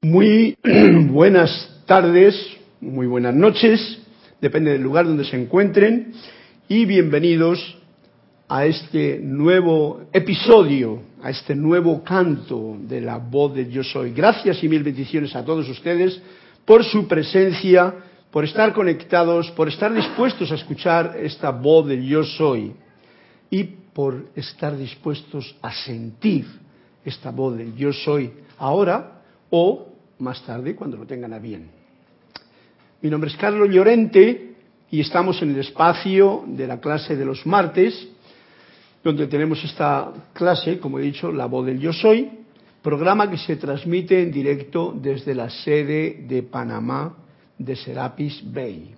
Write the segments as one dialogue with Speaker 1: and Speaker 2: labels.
Speaker 1: Muy buenas tardes, muy buenas noches, depende del lugar donde se encuentren, y bienvenidos a este nuevo episodio, a este nuevo canto de la voz de Yo Soy. Gracias y mil bendiciones a todos ustedes por su presencia, por estar conectados, por estar dispuestos a escuchar esta voz de Yo Soy y por estar dispuestos a sentir esta voz de Yo Soy ahora o más tarde cuando lo tengan a bien. Mi nombre es Carlos Llorente y estamos en el espacio de la clase de los martes, donde tenemos esta clase, como he dicho, La voz del yo soy, programa que se transmite en directo desde la sede de Panamá de Serapis Bay.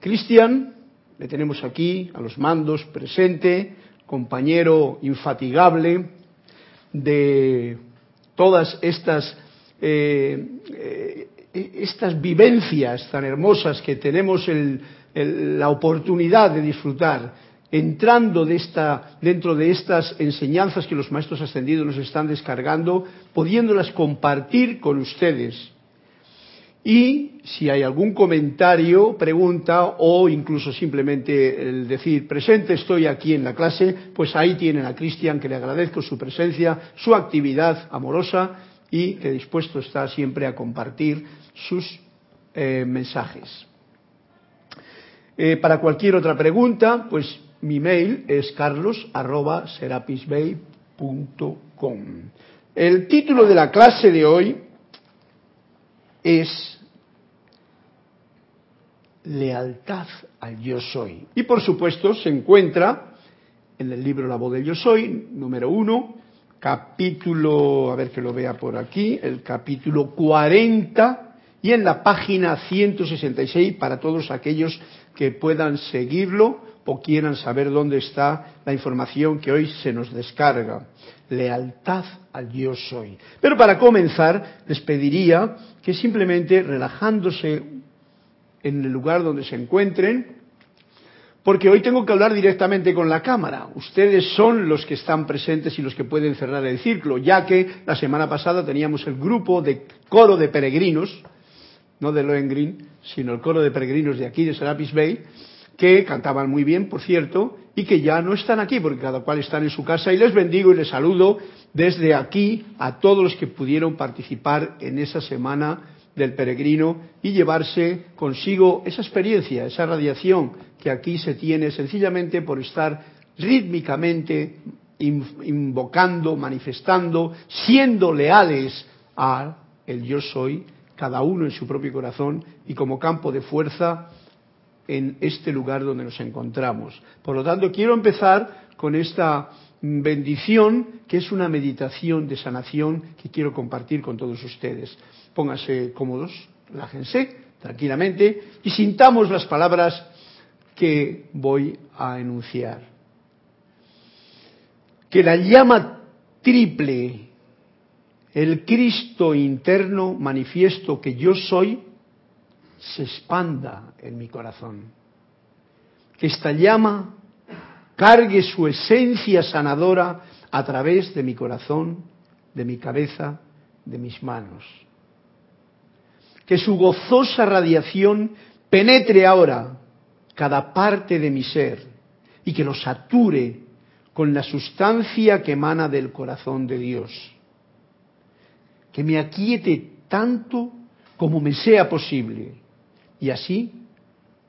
Speaker 1: Cristian, le tenemos aquí a los mandos presente, compañero infatigable de todas estas eh, eh, estas vivencias tan hermosas que tenemos la oportunidad de disfrutar entrando dentro de estas enseñanzas que los maestros ascendidos nos están descargando, pudiéndolas compartir con ustedes. Y si hay algún comentario, pregunta o incluso simplemente el decir presente estoy aquí en la clase, pues ahí tienen a Cristian que le agradezco su presencia, su actividad amorosa y que dispuesto está siempre a compartir sus eh, mensajes. Eh, para cualquier otra pregunta, pues mi mail es carlos@serapisbay.com. El título de la clase de hoy es lealtad al yo soy. Y por supuesto se encuentra en el libro La voz del yo soy, número uno, capítulo, a ver que lo vea por aquí, el capítulo 40 y en la página 166 para todos aquellos que puedan seguirlo o quieran saber dónde está la información que hoy se nos descarga. Lealtad al yo soy. Pero para comenzar, les pediría que simplemente relajándose en el lugar donde se encuentren, porque hoy tengo que hablar directamente con la cámara. Ustedes son los que están presentes y los que pueden cerrar el círculo, ya que la semana pasada teníamos el grupo de coro de peregrinos, no de Lohengrin, sino el coro de peregrinos de aquí, de Serapis Bay, que cantaban muy bien, por cierto, y que ya no están aquí, porque cada cual está en su casa, y les bendigo y les saludo desde aquí a todos los que pudieron participar en esa semana del peregrino y llevarse consigo esa experiencia, esa radiación que aquí se tiene sencillamente por estar rítmicamente invocando, manifestando, siendo leales a el yo soy, cada uno en su propio corazón y como campo de fuerza en este lugar donde nos encontramos. Por lo tanto, quiero empezar con esta bendición que es una meditación de sanación que quiero compartir con todos ustedes. Pónganse cómodos, relájense tranquilamente y sintamos las palabras que voy a enunciar. Que la llama triple, el Cristo interno manifiesto que yo soy, se expanda en mi corazón. Que esta llama cargue su esencia sanadora a través de mi corazón, de mi cabeza, de mis manos que su gozosa radiación penetre ahora cada parte de mi ser y que lo sature con la sustancia que emana del corazón de Dios. Que me aquiete tanto como me sea posible y así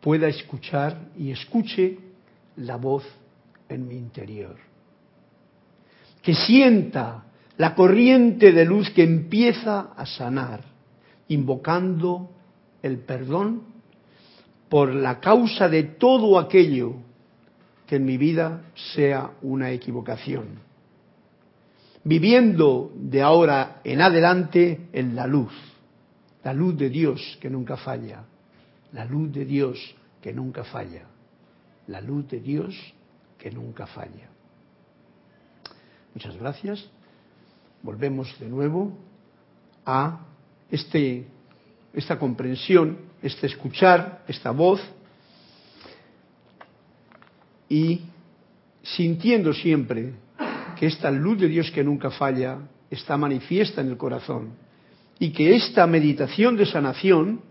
Speaker 1: pueda escuchar y escuche la voz en mi interior. Que sienta la corriente de luz que empieza a sanar invocando el perdón por la causa de todo aquello que en mi vida sea una equivocación. Viviendo de ahora en adelante en la luz, la luz de Dios que nunca falla, la luz de Dios que nunca falla, la luz de Dios que nunca falla. Muchas gracias. Volvemos de nuevo a este, esta comprensión, este escuchar, esta voz, y sintiendo siempre que esta luz de Dios que nunca falla está manifiesta en el corazón y que esta meditación de sanación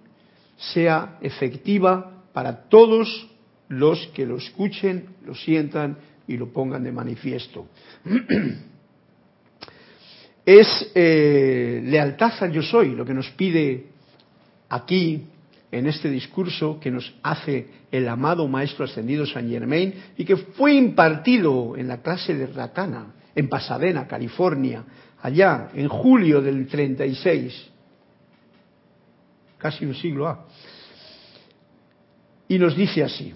Speaker 1: sea efectiva para todos los que lo escuchen, lo sientan y lo pongan de manifiesto. es eh, lealtad al yo soy lo que nos pide aquí en este discurso que nos hace el amado Maestro Ascendido San Germain y que fue impartido en la clase de Ratana en Pasadena, California, allá en julio del 36, casi un siglo A. Y nos dice así,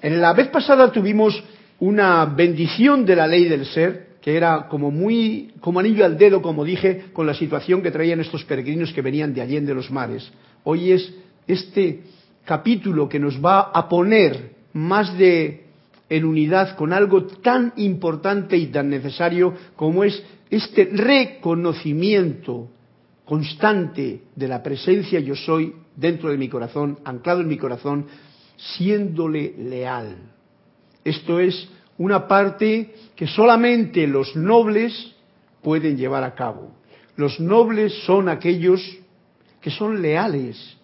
Speaker 1: en la vez pasada tuvimos una bendición de la ley del ser, que era como muy, como anillo al dedo, como dije, con la situación que traían estos peregrinos que venían de allende los mares. Hoy es este capítulo que nos va a poner más de en unidad con algo tan importante y tan necesario como es este reconocimiento constante de la presencia yo soy dentro de mi corazón, anclado en mi corazón, siéndole leal. Esto es una parte que solamente los nobles pueden llevar a cabo. Los nobles son aquellos que son leales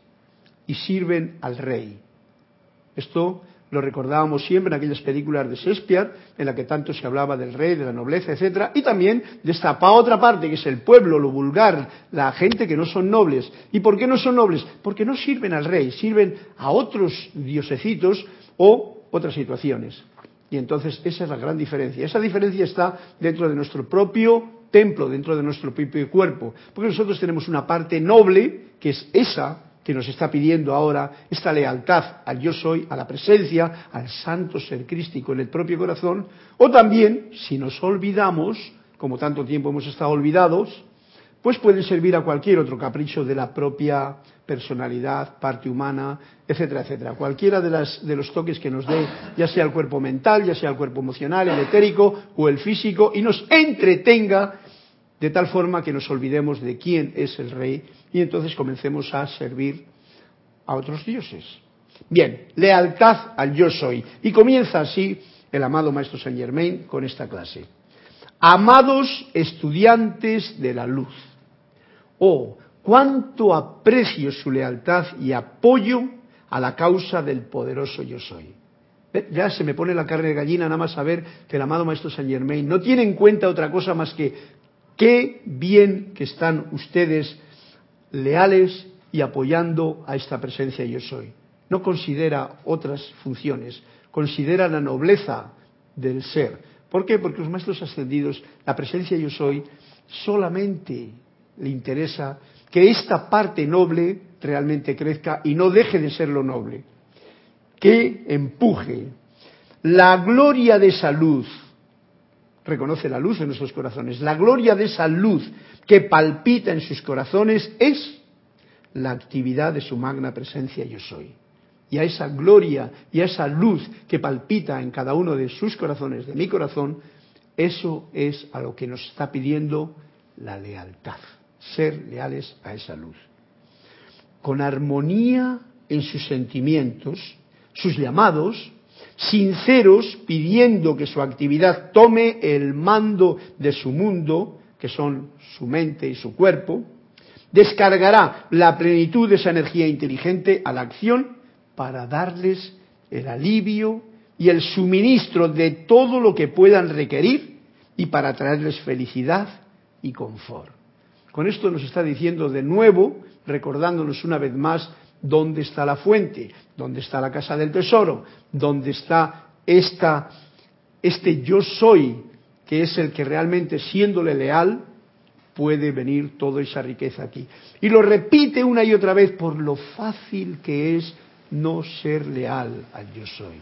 Speaker 1: y sirven al rey. Esto lo recordábamos siempre en aquellas películas de Shakespeare, en la que tanto se hablaba del rey, de la nobleza, etcétera, y también de otra parte, que es el pueblo, lo vulgar, la gente que no son nobles. ¿Y por qué no son nobles? Porque no sirven al rey, sirven a otros diosecitos o otras situaciones. Y entonces esa es la gran diferencia. Esa diferencia está dentro de nuestro propio templo, dentro de nuestro propio cuerpo. Porque nosotros tenemos una parte noble, que es esa que nos está pidiendo ahora esta lealtad al yo soy, a la presencia, al santo ser crístico en el propio corazón, o también, si nos olvidamos, como tanto tiempo hemos estado olvidados, pues pueden servir a cualquier otro capricho de la propia personalidad, parte humana, etcétera, etcétera. Cualquiera de, las, de los toques que nos dé, ya sea el cuerpo mental, ya sea el cuerpo emocional, el etérico o el físico, y nos entretenga de tal forma que nos olvidemos de quién es el rey y entonces comencemos a servir a otros dioses. Bien, lealtad al yo soy. Y comienza así el amado Maestro Saint Germain con esta clase. Amados estudiantes de la luz. Oh, cuánto aprecio su lealtad y apoyo a la causa del poderoso yo soy. Ya se me pone la carne de gallina nada más saber que el amado Maestro Saint Germain no tiene en cuenta otra cosa más que Qué bien que están ustedes leales y apoyando a esta presencia yo soy. No considera otras funciones, considera la nobleza del ser. ¿Por qué? Porque los maestros ascendidos, la presencia yo soy, solamente le interesa que esta parte noble realmente crezca y no deje de ser lo noble. Que empuje la gloria de esa luz reconoce la luz en nuestros corazones. La gloria de esa luz que palpita en sus corazones es la actividad de su magna presencia yo soy. Y a esa gloria y a esa luz que palpita en cada uno de sus corazones, de mi corazón, eso es a lo que nos está pidiendo la lealtad, ser leales a esa luz. Con armonía en sus sentimientos, sus llamados, sinceros pidiendo que su actividad tome el mando de su mundo, que son su mente y su cuerpo, descargará la plenitud de esa energía inteligente a la acción para darles el alivio y el suministro de todo lo que puedan requerir y para traerles felicidad y confort. Con esto nos está diciendo de nuevo, recordándonos una vez más dónde está la fuente, dónde está la casa del tesoro, dónde está este yo soy, que es el que realmente siéndole leal puede venir toda esa riqueza aquí. Y lo repite una y otra vez por lo fácil que es no ser leal al yo soy.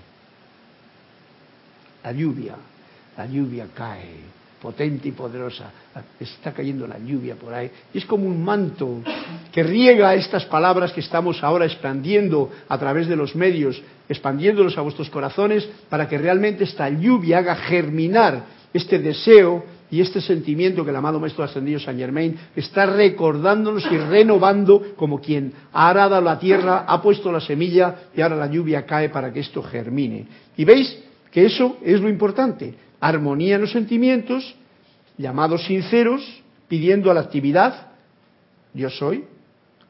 Speaker 1: La lluvia, la lluvia cae, potente y poderosa. Está cayendo la lluvia por ahí. Y es como un manto que riega estas palabras que estamos ahora expandiendo a través de los medios, expandiéndolos a vuestros corazones para que realmente esta lluvia haga germinar este deseo y este sentimiento que el amado Maestro Ascendido San Germain está recordándonos y renovando como quien ha arado la tierra, ha puesto la semilla y ahora la lluvia cae para que esto germine. Y veis que eso es lo importante armonía en los sentimientos, llamados sinceros, pidiendo a la actividad yo soy,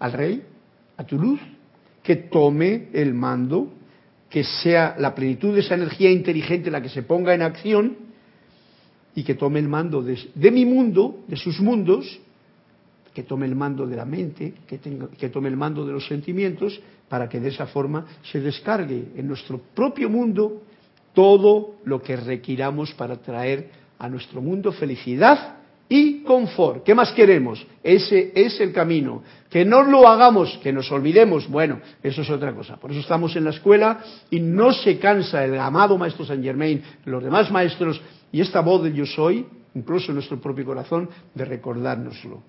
Speaker 1: al rey, a tu luz, que tome el mando, que sea la plenitud de esa energía inteligente la que se ponga en acción y que tome el mando de, mi mundo, de sus mundos, que tome el mando de la mente, que, que tome el mando de los sentimientos, para que de esa forma se descargue en nuestro propio mundo todo lo que requiramos para traer a nuestro mundo felicidad y confort. ¿Qué más queremos? Ese es el camino. Que no lo hagamos, que nos olvidemos, bueno, eso es otra cosa. Por eso estamos en la escuela y no se cansa el amado Maestro Saint Germain, los demás maestros y esta voz de yo soy, incluso en nuestro propio corazón, de recordárnoslo.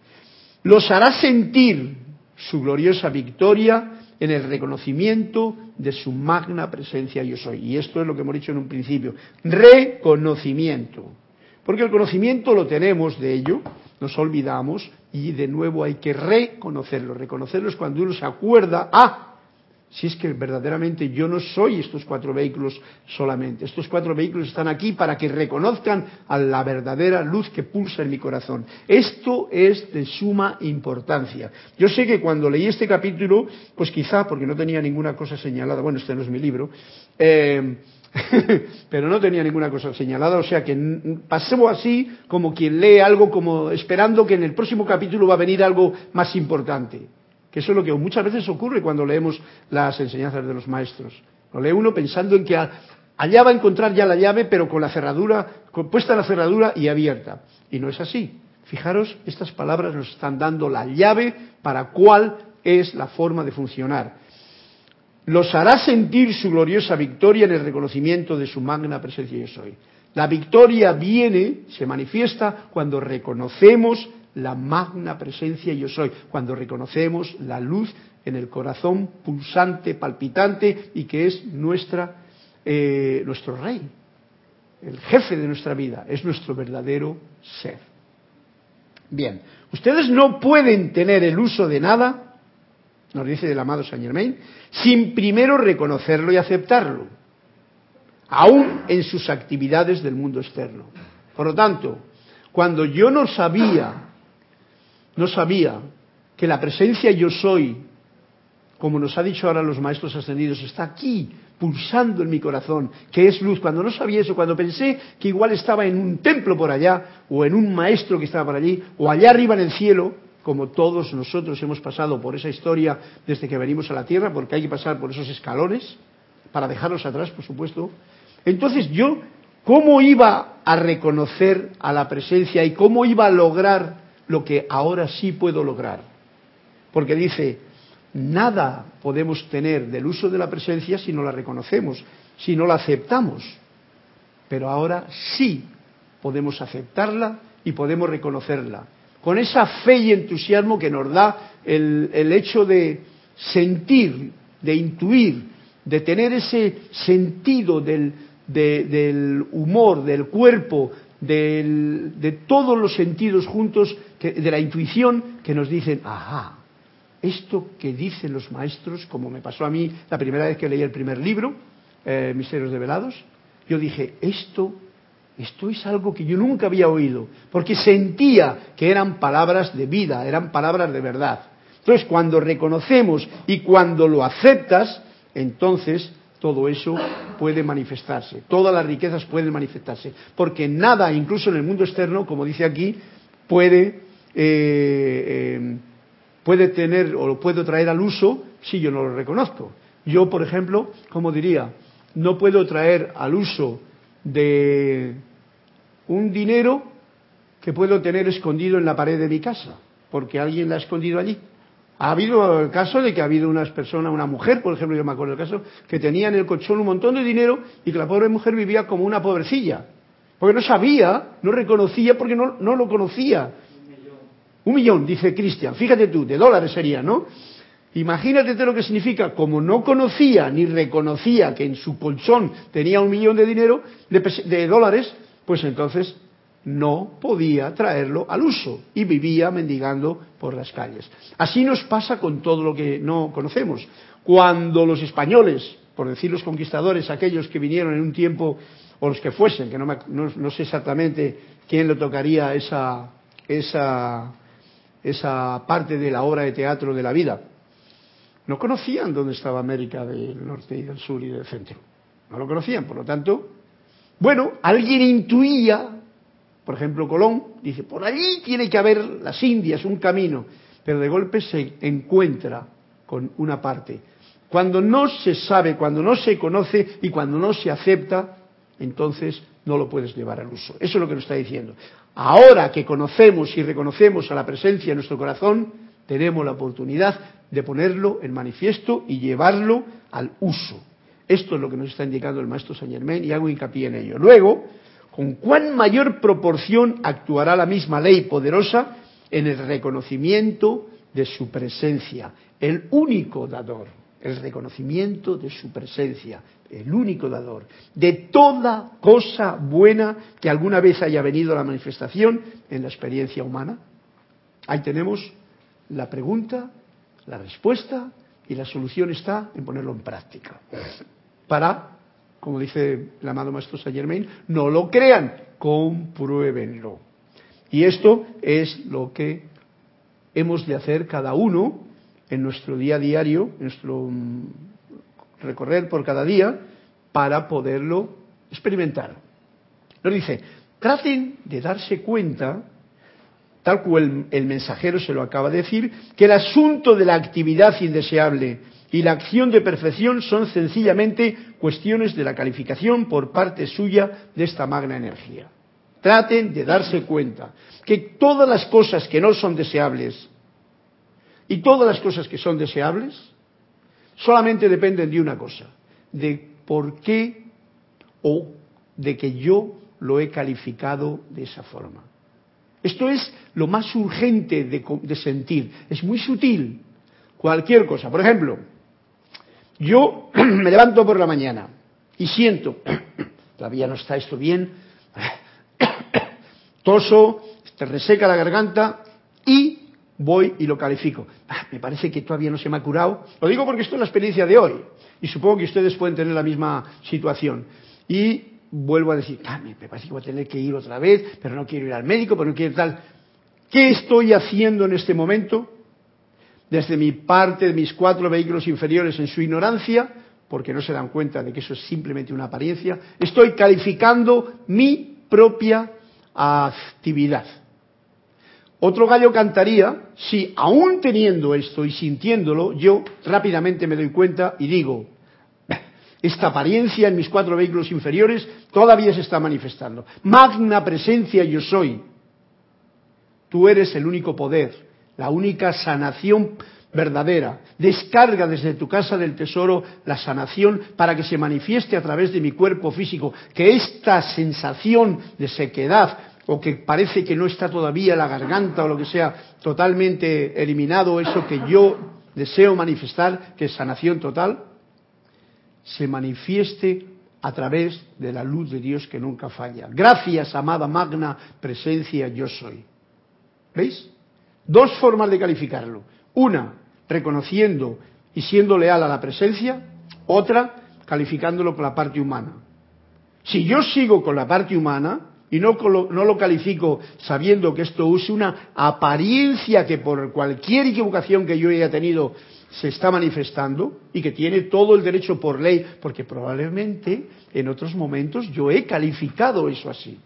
Speaker 1: Los hará sentir su gloriosa victoria en el reconocimiento de su magna presencia yo soy. Y esto es lo que hemos dicho en un principio. Reconocimiento. Porque el conocimiento lo tenemos de ello, nos olvidamos y de nuevo hay que reconocerlo. Reconocerlo es cuando uno se acuerda, ah, si es que verdaderamente yo no soy estos cuatro vehículos solamente. Estos cuatro vehículos están aquí para que reconozcan a la verdadera luz que pulsa en mi corazón. Esto es de suma importancia. Yo sé que cuando leí este capítulo, pues quizá porque no tenía ninguna cosa señalada, bueno, este no es mi libro, eh, pero no tenía ninguna cosa señalada, o sea que pasemos así como quien lee algo como esperando que en el próximo capítulo va a venir algo más importante. Que eso es lo que muchas veces ocurre cuando leemos las enseñanzas de los maestros. Lo lee uno pensando en que allá va a encontrar ya la llave, pero con la cerradura, puesta la cerradura y abierta. Y no es así. Fijaros, estas palabras nos están dando la llave para cuál es la forma de funcionar. Los hará sentir su gloriosa victoria en el reconocimiento de su magna presencia yo soy. La victoria viene, se manifiesta cuando reconocemos la magna presencia yo soy, cuando reconocemos la luz en el corazón pulsante, palpitante y que es nuestra, eh, nuestro rey, el jefe de nuestra vida, es nuestro verdadero ser. Bien, ustedes no pueden tener el uso de nada, nos dice el amado Saint Germain, sin primero reconocerlo y aceptarlo, aún en sus actividades del mundo externo. Por lo tanto, cuando yo no sabía no sabía que la presencia yo soy, como nos ha dicho ahora los maestros ascendidos, está aquí, pulsando en mi corazón, que es luz. Cuando no sabía eso, cuando pensé que igual estaba en un templo por allá, o en un maestro que estaba por allí, o allá arriba en el cielo, como todos nosotros hemos pasado por esa historia desde que venimos a la Tierra, porque hay que pasar por esos escalones, para dejarlos atrás, por supuesto. Entonces yo, ¿cómo iba a reconocer a la presencia y cómo iba a lograr lo que ahora sí puedo lograr. Porque dice, nada podemos tener del uso de la presencia si no la reconocemos, si no la aceptamos. Pero ahora sí podemos aceptarla y podemos reconocerla. Con esa fe y entusiasmo que nos da el, hecho de sentir, de intuir, de tener ese sentido del, del humor, del cuerpo, de todos los sentidos juntos, de la intuición, que nos dicen, ajá, esto que dicen los maestros, como me pasó a mí la primera vez que leí el primer libro, eh, Misterios Develados, yo dije, esto, esto es algo que yo nunca había oído, porque sentía que eran palabras de vida, eran palabras de verdad. Entonces, cuando reconocemos y cuando lo aceptas, entonces todo eso puede manifestarse, todas las riquezas pueden manifestarse, porque nada, incluso en el mundo externo, como dice aquí, puede, eh, eh, puede tener o lo puedo traer al uso si yo no lo reconozco. Yo, por ejemplo, como diría, no puedo traer al uso de un dinero que puedo tener escondido en la pared de mi casa, porque alguien la ha escondido allí. Ha habido el caso de que ha habido unas personas, una mujer, por ejemplo, yo me acuerdo del caso, que tenía en el colchón un montón de dinero y que la pobre mujer vivía como una pobrecilla. Porque no sabía, no reconocía, porque no, lo conocía. Un millón. Un millón, dice Cristian. Fíjate tú, de dólares sería, ¿no? Imagínate lo que significa, como no conocía ni reconocía que en su colchón tenía un millón de dinero, de dólares, pues entonces no podía traerlo al uso y vivía mendigando por las calles. Así nos pasa con todo lo que no conocemos. Cuando los españoles, por decir los conquistadores, aquellos que vinieron en un tiempo, o los que fuesen, que no, sé exactamente quién le tocaría esa, esa esa parte de la obra de teatro de la vida, no conocían dónde estaba América del Norte y del Sur y del Centro. No lo conocían, por lo tanto, bueno, alguien intuía, por ejemplo Colón, dice, por allí tiene que haber las Indias, un camino, pero de golpe se encuentra con una parte. Cuando no se sabe, cuando no se conoce y cuando no se acepta, entonces no lo puedes llevar al uso. Eso es lo que nos está diciendo. Ahora que conocemos y reconocemos a la presencia en nuestro corazón, tenemos la oportunidad de ponerlo en manifiesto y llevarlo al uso. Esto es lo que nos está indicando el maestro Saint Germain y hago hincapié en ello. Luego, con cuán mayor proporción actuará la misma ley poderosa en el reconocimiento de su presencia, el único dador, el reconocimiento de su presencia, el único dador, de toda cosa buena que alguna vez haya venido a la manifestación en la experiencia humana. Ahí tenemos la pregunta, la respuesta y la solución está en ponerlo en práctica. Para, como dice el amado maestro Saint Germain, no lo crean, compruébenlo. Y esto es lo que hemos de hacer cada uno en nuestro día a diario, en nuestro mm, recorrer por cada día, para poderlo experimentar. Nos dice, traten de darse cuenta tal cual el, mensajero se lo acaba de decir, que el asunto de la actividad indeseable y la acción de perfección son sencillamente cuestiones de la calificación por parte suya de esta magna energía. Traten de darse cuenta que todas las cosas que no son deseables y todas las cosas que son deseables solamente dependen de una cosa, de por qué o de que yo lo he calificado de esa forma. Esto es lo más urgente de, sentir. Es muy sutil. Cualquier cosa. Por ejemplo, yo me levanto por la mañana y siento, todavía no está esto bien, toso, te reseca la garganta y voy y lo califico. Ah, me parece que todavía no se me ha curado. Lo digo porque esto es la experiencia de hoy y supongo que ustedes pueden tener la misma situación. Y vuelvo a decir, ah, me parece que voy a tener que ir otra vez, pero no quiero ir al médico, pero no quiero tal. ¿Qué estoy haciendo en este momento? Desde mi parte de mis cuatro vehículos inferiores en su ignorancia, porque no se dan cuenta de que eso es simplemente una apariencia, estoy calificando mi propia actividad. Otro gallo cantaría si, aún teniendo esto y sintiéndolo, yo rápidamente me doy cuenta y digo, esta apariencia en mis cuatro vehículos inferiores todavía se está manifestando. Magna presencia yo soy. Tú eres el único poder, la única sanación verdadera. Descarga desde tu casa del tesoro la sanación para que se manifieste a través de mi cuerpo físico, que esta sensación de sequedad o que parece que no está todavía la garganta o lo que sea totalmente eliminado, eso que yo deseo manifestar, que es sanación total, se manifieste a través de la luz de Dios que nunca falla. Gracias, amada magna presencia, yo soy. ¿Veis? Dos formas de calificarlo. Una, reconociendo y siendo leal a la presencia. Otra, calificándolo con la parte humana. Si yo sigo con la parte humana y no, no lo califico sabiendo que esto es una apariencia que por cualquier equivocación que yo haya tenido se está manifestando y que tiene todo el derecho por ley, porque probablemente en otros momentos yo he calificado eso así.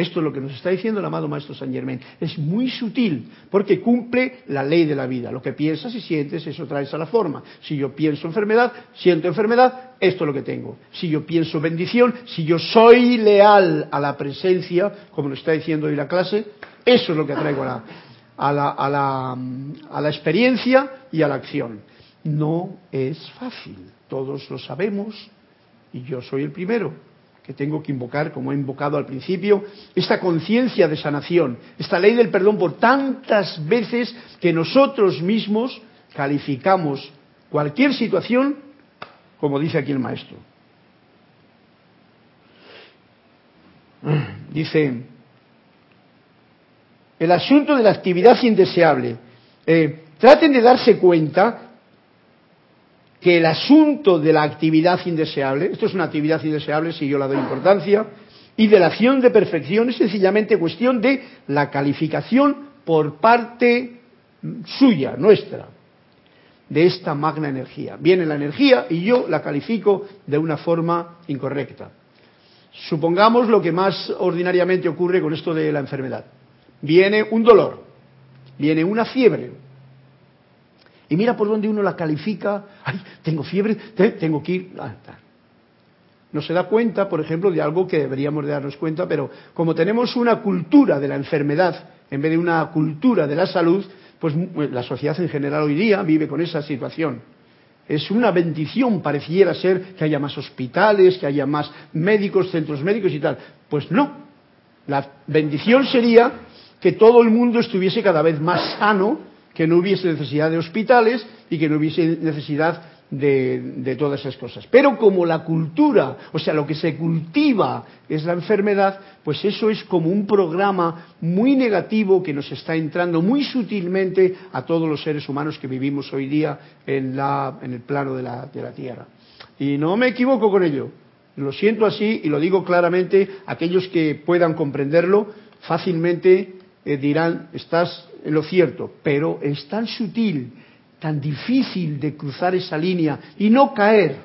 Speaker 1: Esto es lo que nos está diciendo el amado Maestro San Germain. Es muy sutil, porque cumple la ley de la vida. Lo que piensas y sientes, eso traes a la forma. Si yo pienso enfermedad, siento enfermedad, esto es lo que tengo. Si yo pienso bendición, si yo soy leal a la presencia, como nos está diciendo hoy la clase, eso es lo que traigo a la experiencia y a la acción. No es fácil, todos lo sabemos y yo soy el primero que tengo que invocar, como he invocado al principio, esta conciencia de sanación, esta ley del perdón por tantas veces que nosotros mismos calificamos cualquier situación como dice aquí el maestro. Dice, el asunto de la actividad indeseable. Eh, traten de darse cuenta que el asunto de la actividad indeseable, esto es una actividad indeseable si yo la doy importancia, y de la acción de perfección es sencillamente cuestión de la calificación por parte suya, nuestra, de esta magna energía. Viene la energía y yo la califico de una forma incorrecta. Supongamos lo que más ordinariamente ocurre con esto de la enfermedad. Viene un dolor, viene una fiebre. Y mira por dónde uno la califica. Ay, tengo fiebre, tengo que ir. Ah, no se da cuenta, por ejemplo, de algo que deberíamos de darnos cuenta, pero como tenemos una cultura de la enfermedad en vez de una cultura de la salud, pues la sociedad en general hoy día vive con esa situación. Es una bendición, pareciera ser, que haya más hospitales, que haya más médicos, centros médicos y tal. Pues no. La bendición sería que todo el mundo estuviese cada vez más sano, que no hubiese necesidad de hospitales y que no hubiese necesidad de, todas esas cosas. Pero como la cultura, o sea, lo que se cultiva es la enfermedad, pues eso es como un programa muy negativo que nos está entrando muy sutilmente a todos los seres humanos que vivimos hoy día en, la, en el plano de la, de la Tierra. Y no me equivoco con ello. Lo siento así y lo digo claramente. Aquellos que puedan comprenderlo fácilmente eh, dirán, estás lo cierto, pero es tan sutil tan difícil de cruzar esa línea y no caer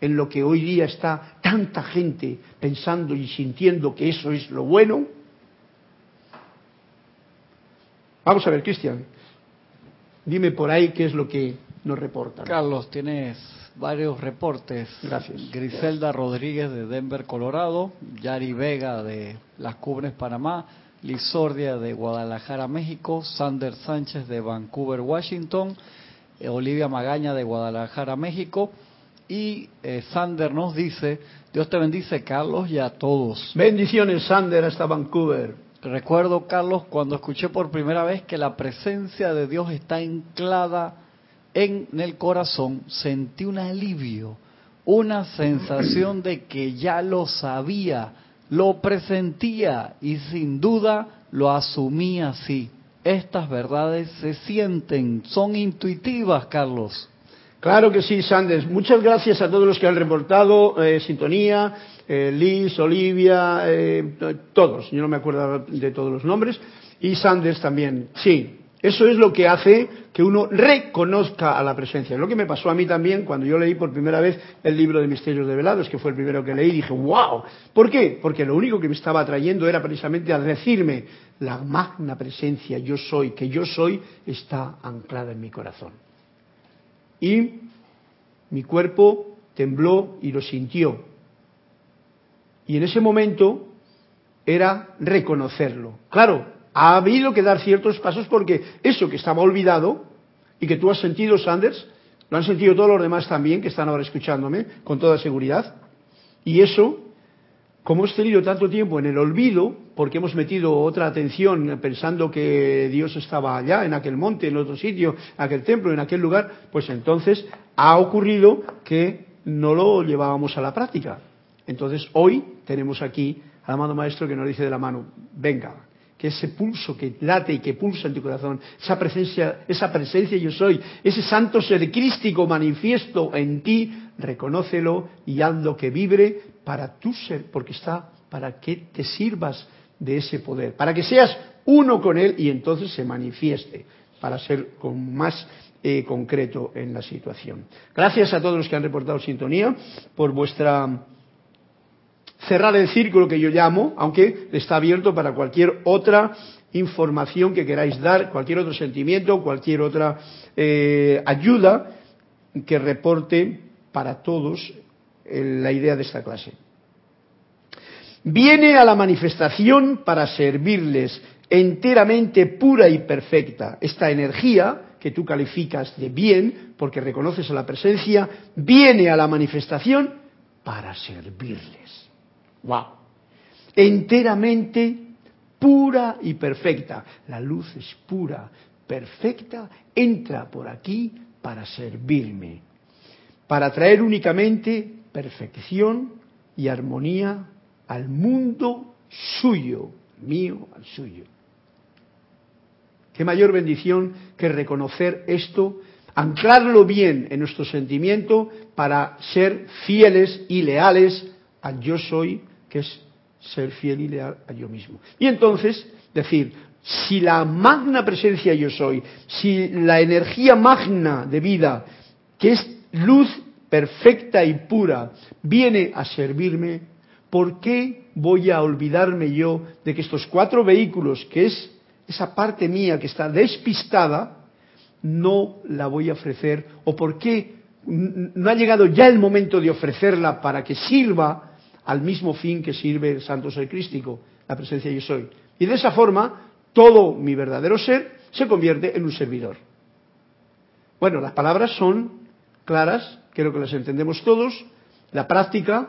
Speaker 1: en lo que hoy día está tanta gente pensando y sintiendo que eso es lo bueno. Vamos a ver, Cristian, dime por ahí qué es lo que nos reportan.
Speaker 2: Carlos, tienes varios reportes.
Speaker 1: Gracias.
Speaker 2: Griselda Rodríguez de Denver, Colorado, Yari Vega de Las Cubres, Panamá, Lizordia de Guadalajara, México, Sander Sánchez de Vancouver, Washington, eh, Olivia Magaña de Guadalajara, México. Y eh, Sander nos dice, Dios te bendice Carlos y a todos.
Speaker 1: Bendiciones Sander hasta Vancouver.
Speaker 2: Recuerdo Carlos cuando escuché por primera vez que la presencia de Dios está anclada en el corazón, sentí un alivio, una sensación de que ya lo sabía lo presentía y sin duda lo asumía así. Estas verdades se sienten, son intuitivas, Carlos.
Speaker 1: Claro que sí, Sanders. Muchas gracias a todos los que han reportado eh, sintonía, eh, Liz, Olivia, eh, todos. Yo no me acuerdo de todos los nombres. Y Sanders también. Sí, eso es lo que hace que uno reconozca a la presencia. Lo que me pasó a mí también cuando yo leí por primera vez el libro de Misterios de Velados, que fue el primero que leí, dije, wow. ¿Por qué? Porque lo único que me estaba atrayendo era precisamente a decirme, la magna presencia yo soy, que yo soy, está anclada en mi corazón. Y mi cuerpo tembló y lo sintió. Y en ese momento era reconocerlo. Claro, ha habido que dar ciertos pasos porque eso que estaba olvidado y que tú has sentido, Sanders, lo han sentido todos los demás también que están ahora escuchándome, con toda seguridad. Y eso, como hemos tenido tanto tiempo en el olvido, porque hemos metido otra atención pensando que Dios estaba allá, en aquel monte, en otro sitio, en aquel templo, en aquel lugar, pues entonces ha ocurrido que no lo llevábamos a la práctica. Entonces hoy tenemos aquí al amado Maestro que nos dice de la mano, venga, ese pulso que late y que pulsa en tu corazón, esa presencia, esa presencia yo soy, ese santo ser crístico manifiesto en ti, reconócelo y hazlo que vibre para tu ser, porque está para que te sirvas de ese poder, para que seas uno con él y entonces se manifieste, para ser con más eh, concreto en la situación. Gracias a todos los que han reportado sintonía por vuestra cerrar el círculo que yo llamo, aunque está abierto para cualquier otra información que queráis dar, cualquier otro sentimiento, cualquier otra eh, ayuda que reporte para todos la idea de esta clase. Viene a la manifestación para servirles enteramente pura y perfecta. Esta energía que tú calificas de bien, porque reconoces a la presencia, viene a la manifestación para servirles. ¡Wow! Enteramente pura y perfecta. La luz es pura, perfecta, entra por aquí para servirme, para traer únicamente perfección y armonía al mundo suyo, mío al suyo. Qué mayor bendición que reconocer esto, anclarlo bien en nuestro sentimiento para ser fieles y leales a yo soy que es ser fiel y leal a yo mismo. Y entonces decir, si la magna presencia yo soy, si la energía magna de vida, que es luz perfecta y pura, viene a servirme, ¿por qué voy a olvidarme yo de que estos cuatro vehículos, que es esa parte mía que está despistada, no la voy a ofrecer? ¿O por qué no ha llegado ya el momento de ofrecerla para que sirva al mismo fin que sirve el Santo Ser Crístico, la presencia yo soy? Y de esa forma todo mi verdadero ser se convierte en un servidor. Bueno, las palabras son claras, creo que las entendemos todos. La práctica,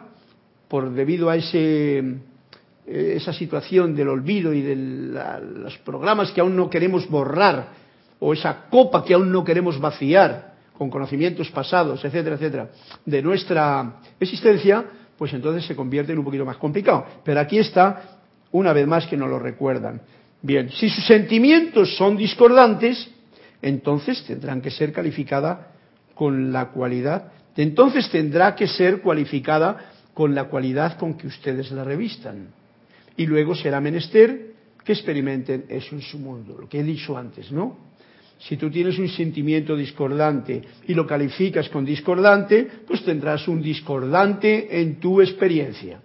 Speaker 1: por debido a ese, eh, esa situación del olvido y de los programas que aún no queremos borrar, o esa copa que aún no queremos vaciar con conocimientos pasados, etcétera, etcétera, de nuestra existencia, pues entonces se convierte en un poquito más complicado. Pero aquí está, una vez más, que nos lo recuerdan. Bien, si sus sentimientos son discordantes, entonces tendrán que ser calificada con la cualidad, entonces tendrá que ser cualificada con la cualidad con que ustedes la revistan. Y luego será menester que experimenten eso en su mundo, lo que he dicho antes, ¿no? Si tú tienes un sentimiento discordante y lo calificas con discordante, pues tendrás un discordante en tu experiencia.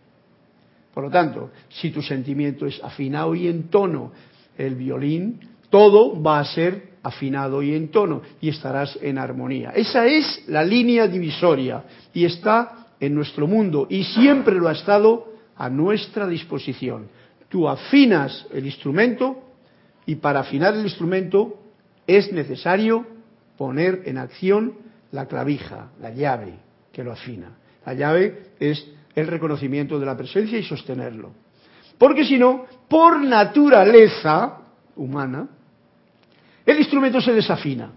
Speaker 1: Por lo tanto, si tu sentimiento es afinado y en tono el violín, todo va a ser afinado y en tono y estarás en armonía. Esa es la línea divisoria y está en nuestro mundo y siempre lo ha estado a nuestra disposición. Tú afinas el instrumento y para afinar el instrumento es necesario poner en acción la clavija, la llave que lo afina. La llave es el reconocimiento de la presencia y sostenerlo. Porque si no, por naturaleza humana, el instrumento se desafina.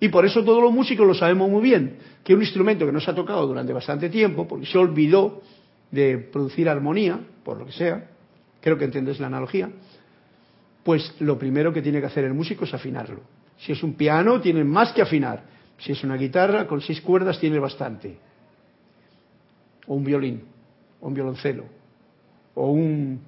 Speaker 1: Y por eso todos los músicos lo sabemos muy bien, que un instrumento que no se ha tocado durante bastante tiempo, porque se olvidó de producir armonía, por lo que sea, creo que entiendes la analogía, pues lo primero que tiene que hacer el músico es afinarlo. Si es un piano, tiene más que afinar. Si es una guitarra, con seis cuerdas tiene bastante. O un violín, o un violoncelo o un,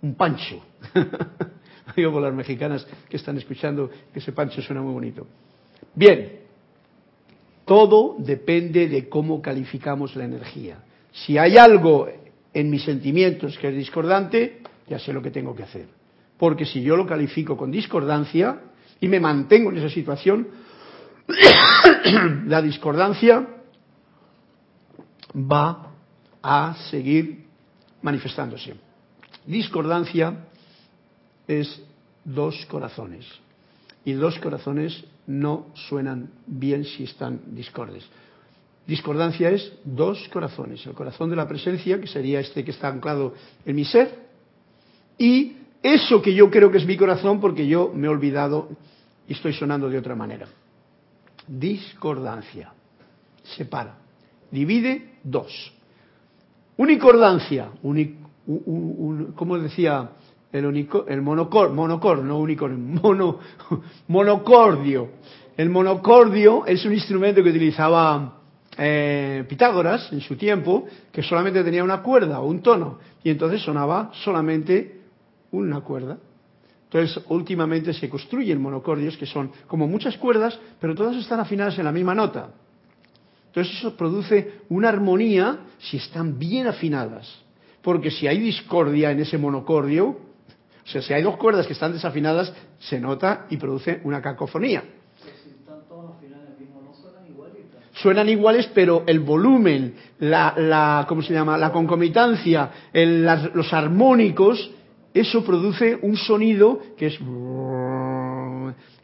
Speaker 1: un, pancho. Digo por las mexicanas que están escuchando que ese pancho suena muy bonito. Bien, todo depende de cómo calificamos la energía. Si hay algo en mis sentimientos que es discordante, ya sé lo que tengo que hacer. Porque si yo lo califico con discordancia y me mantengo en esa situación, la discordancia va a seguir manifestándose. Discordancia es dos corazones y dos corazones no suenan bien si están discordes. Discordancia es dos corazones, el corazón de la presencia, que sería este que está anclado en mi ser, y eso que yo creo que es mi corazón porque yo me he olvidado y estoy sonando de otra manera. Discordancia. Separa. Divide dos. Unicordancia, ¿cómo decía el, el monocor, monocor, no unicornio, mono, monocordio? El monocordio es un instrumento que utilizaba eh, Pitágoras en su tiempo, que solamente tenía una cuerda o un tono, y entonces sonaba solamente una cuerda. Entonces, últimamente se construyen monocordios que son como muchas cuerdas, pero todas están afinadas en la misma nota. Entonces eso produce una armonía si están bien afinadas. Porque si hay discordia en ese monocordio, o sea, si hay dos cuerdas que están desafinadas, se nota y produce una cacofonía. Suenan iguales, pero el volumen, la, la ¿cómo se llama? La concomitancia, los armónicos, eso produce un sonido que es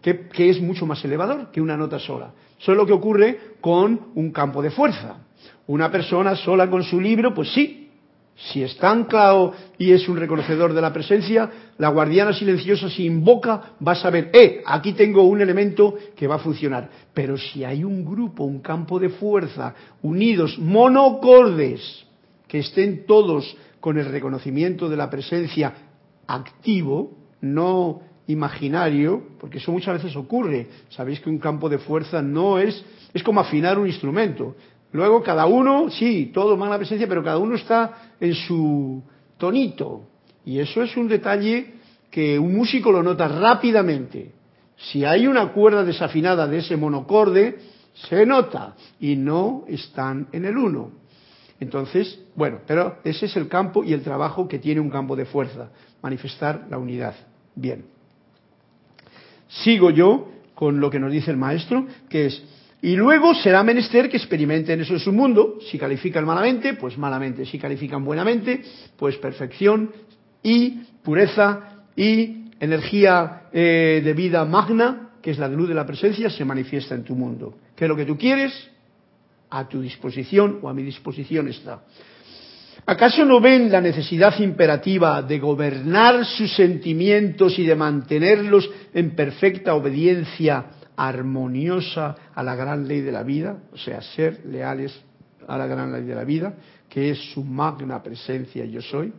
Speaker 1: que, es mucho más elevador que una nota sola. Eso es lo que ocurre con un campo de fuerza. Una persona sola con su libro, pues sí, si está anclado y es un reconocedor de la presencia, la guardiana silenciosa si invoca va a saber, eh, aquí tengo un elemento que va a funcionar. Pero si hay un grupo, un campo de fuerza, unidos, monocordes, que estén todos con el reconocimiento de la presencia activo, no imaginario, porque eso muchas veces ocurre. Sabéis que un campo de fuerza no es, es como afinar un instrumento. Luego cada uno, sí, todo la presencia, pero cada uno está en su tonito. Y eso es un detalle que un músico lo nota rápidamente. Si hay una cuerda desafinada de ese monocorde, se nota y no están en el uno. Entonces, bueno, pero ese es el campo y el trabajo que tiene un campo de fuerza, manifestar la unidad. Bien. Sigo yo con lo que nos dice el maestro, que es, y luego será menester que experimenten eso en su mundo, si califican malamente, pues malamente, si califican buenamente, pues perfección y pureza y energía eh, de vida magna, que es la luz de la presencia, se manifiesta en tu mundo. ¿Qué es lo que tú quieres? A tu disposición o a mi disposición está. ¿Acaso no ven la necesidad imperativa de gobernar sus sentimientos y de mantenerlos en perfecta obediencia armoniosa a la gran ley de la vida? O sea, ser leales a la gran ley de la vida, que es su magna presencia yo soy.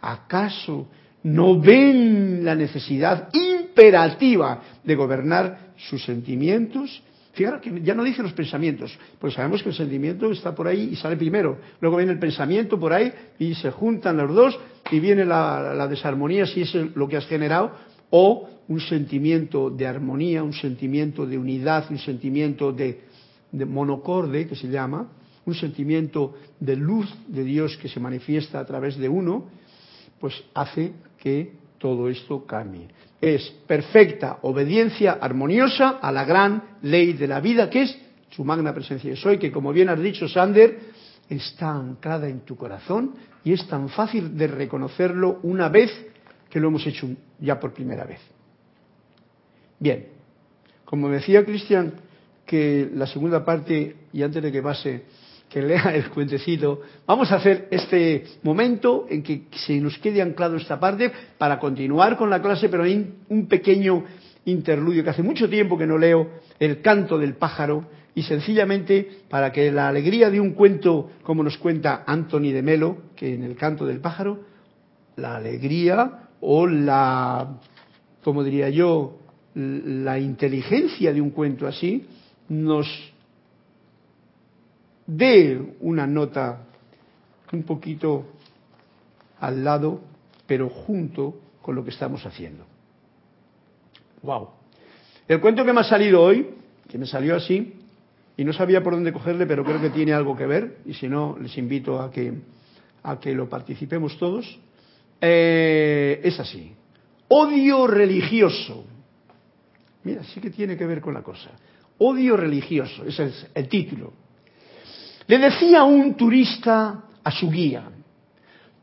Speaker 1: ¿Acaso no ven la necesidad imperativa de gobernar sus sentimientos Fíjate que ya no dice los pensamientos, pues sabemos que el sentimiento está por ahí y sale primero. Luego viene el pensamiento por ahí y se juntan los dos y viene la, desarmonía si es lo que has generado o un sentimiento de armonía, un sentimiento de unidad, un sentimiento de, de monocorde que se llama, un sentimiento de luz de Dios que se manifiesta a través de uno, pues hace que todo esto cambie es perfecta obediencia armoniosa a la gran ley de la vida, que es su magna presencia de soy, que como bien has dicho, Sander, está anclada en tu corazón y es tan fácil de reconocerlo una vez que lo hemos hecho ya por primera vez. Bien, como decía Cristian, que la segunda parte, y antes de que pase, que lea el cuentecito. Vamos a hacer este momento en que se nos quede anclado esta parte para continuar con la clase, pero hay un pequeño interludio que hace mucho tiempo que no leo, el canto del pájaro, y sencillamente para que la alegría de un cuento, como nos cuenta Anthony de Melo, que en el canto del pájaro, la alegría o la, como diría yo, la inteligencia de un cuento así, nos de una nota un poquito al lado, pero junto con lo que estamos haciendo. Wow. El cuento que me ha salido hoy, que me salió así, y no sabía por dónde cogerle, pero creo que tiene algo que ver, y si no, les invito a que, a que lo participemos todos, eh, es así. Odio religioso. Mira, sí que tiene que ver con la cosa. Odio religioso, ese es el título. Le decía un turista a su guía,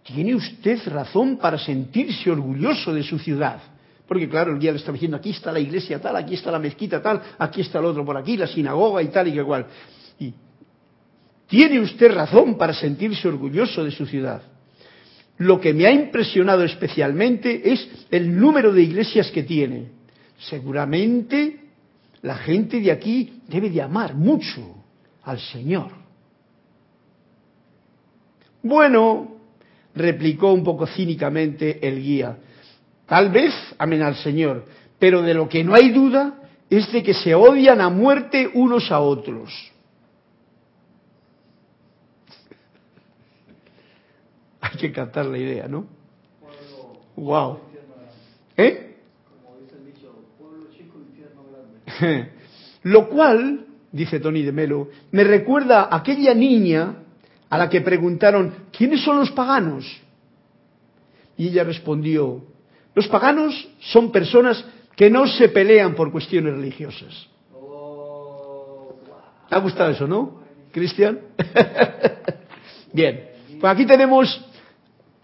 Speaker 1: tiene usted razón para sentirse orgulloso de su ciudad. Porque claro, el guía le estaba diciendo, aquí está la iglesia tal, aquí está la mezquita tal, aquí está el otro por aquí, la sinagoga y tal y que cual. Tiene usted razón para sentirse orgulloso de su ciudad. Lo que me ha impresionado especialmente es el número de iglesias que tiene. Seguramente la gente de aquí debe de amar mucho al Señor. Bueno, replicó un poco cínicamente el guía, tal vez amen al Señor, pero de lo que no hay duda es de que se odian a muerte unos a otros. Hay que captar la idea, ¿no? Wow. ¿Eh? Lo cual, dice Tony de Melo, me recuerda a aquella niña a la que preguntaron, ¿quiénes son los paganos? Y ella respondió, los paganos son personas que no se pelean por cuestiones religiosas. ¿Te ha gustado eso, no, Cristian? Bien, pues aquí tenemos,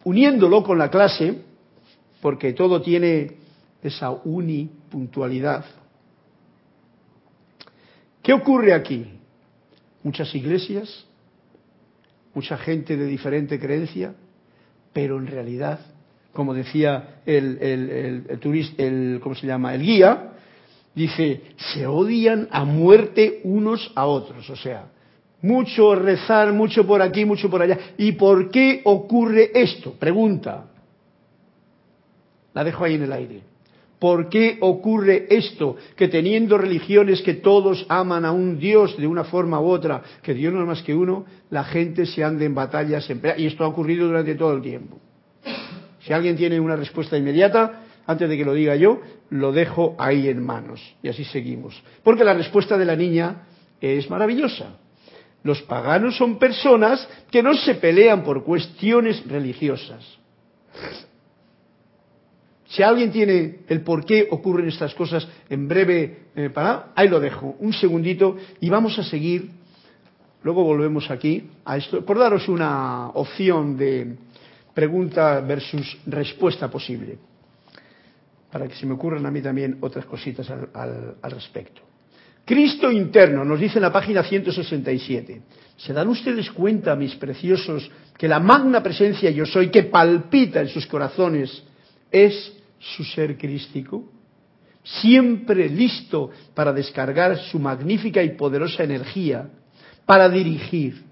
Speaker 1: uniéndolo con la clase, porque todo tiene esa unipuntualidad. ¿Qué ocurre aquí? Muchas iglesias, mucha gente de diferente creencia, pero en realidad, como decía el, el, turista, el, ¿cómo se llama? El guía, dice, se odian a muerte unos a otros. O sea, mucho rezar, mucho por aquí, mucho por allá. ¿Y por qué ocurre esto? Pregunta. La dejo ahí en el aire. ¿Por qué ocurre esto? Que teniendo religiones que todos aman a un Dios de una forma u otra, que Dios no es más que uno, la gente se ande en batallas. Y esto ha ocurrido durante todo el tiempo. Si alguien tiene una respuesta inmediata, antes de que lo diga yo, lo dejo ahí en manos. Y así seguimos. Porque la respuesta de la niña es maravillosa. Los paganos son personas que no se pelean por cuestiones religiosas. Si alguien tiene el por qué ocurren estas cosas en breve, eh, para, ahí lo dejo, un segundito y vamos a seguir. Luego volvemos aquí a esto, por daros una opción de pregunta versus respuesta posible, para que se me ocurran a mí también otras cositas al, al respecto. Cristo interno, nos dice en la página 167. ¿Se dan ustedes cuenta, mis preciosos, que la magna presencia yo soy que palpita en sus corazones es su ser crístico, siempre listo para descargar su magnífica y poderosa energía, para dirigir,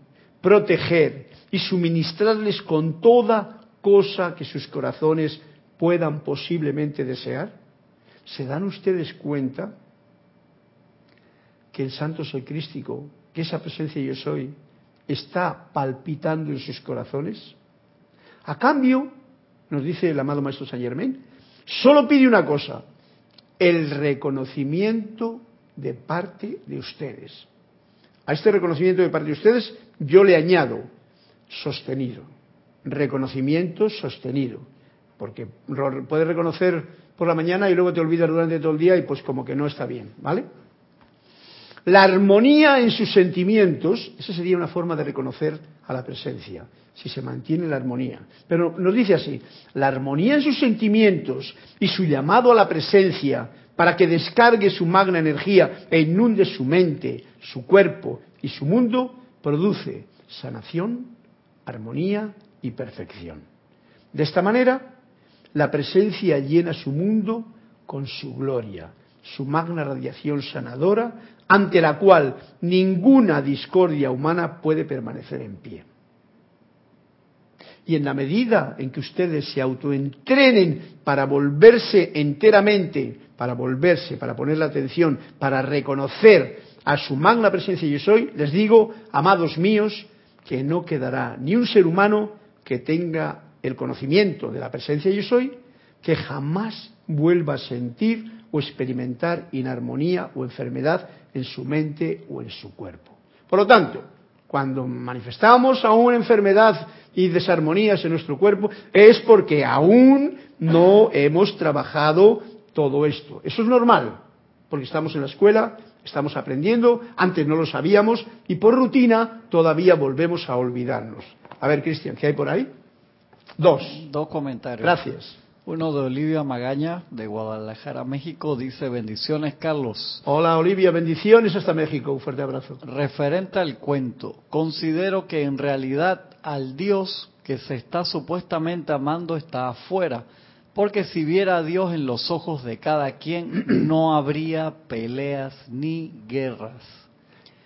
Speaker 1: proteger y suministrarles con toda cosa que sus corazones puedan posiblemente desear? ¿Se dan ustedes cuenta que el santo soy crístico, que esa presencia yo soy, está palpitando en sus corazones? A cambio, nos dice el amado Maestro Saint Germain, Solo pide una cosa, el reconocimiento de parte de ustedes. A este reconocimiento de parte de ustedes yo le añado sostenido, reconocimiento sostenido, porque puedes reconocer por la mañana y luego te olvidas durante todo el día y pues como que no está bien, ¿vale? La armonía en sus sentimientos, esa sería una forma de reconocer a la presencia, si se mantiene la armonía. Pero nos dice así, la armonía en sus sentimientos y su llamado a la presencia para que descargue su magna energía e inunde su mente, su cuerpo y su mundo, produce sanación, armonía y perfección. De esta manera, la presencia llena su mundo con su gloria, su magna radiación sanadora, ante la cual ninguna discordia humana puede permanecer en pie. Y en la medida en que ustedes se autoentrenen para volverse enteramente, para volverse, para poner la atención, para reconocer a su magna presencia yo soy, les digo, amados míos, que no quedará ni un ser humano que tenga el conocimiento de la presencia yo soy, que jamás vuelva a sentir o experimentar inarmonía o enfermedad en su mente o en su cuerpo. Por lo tanto, cuando manifestamos aún enfermedad y desarmonías en nuestro cuerpo, es porque aún no hemos trabajado todo esto. Eso es normal, porque estamos en la escuela, estamos aprendiendo, antes no lo sabíamos y por rutina todavía volvemos a olvidarnos. A ver, Cristian, ¿qué hay por ahí? Dos.
Speaker 2: Dos comentarios.
Speaker 1: Gracias.
Speaker 2: Uno de Olivia Magaña, de Guadalajara, México, dice, bendiciones, Carlos.
Speaker 1: Hola, Olivia, bendiciones hasta México. Un fuerte abrazo.
Speaker 2: Referente al cuento, considero que en realidad al Dios que se está supuestamente amando está afuera, porque si viera a Dios en los ojos de cada quien, no habría peleas ni guerras.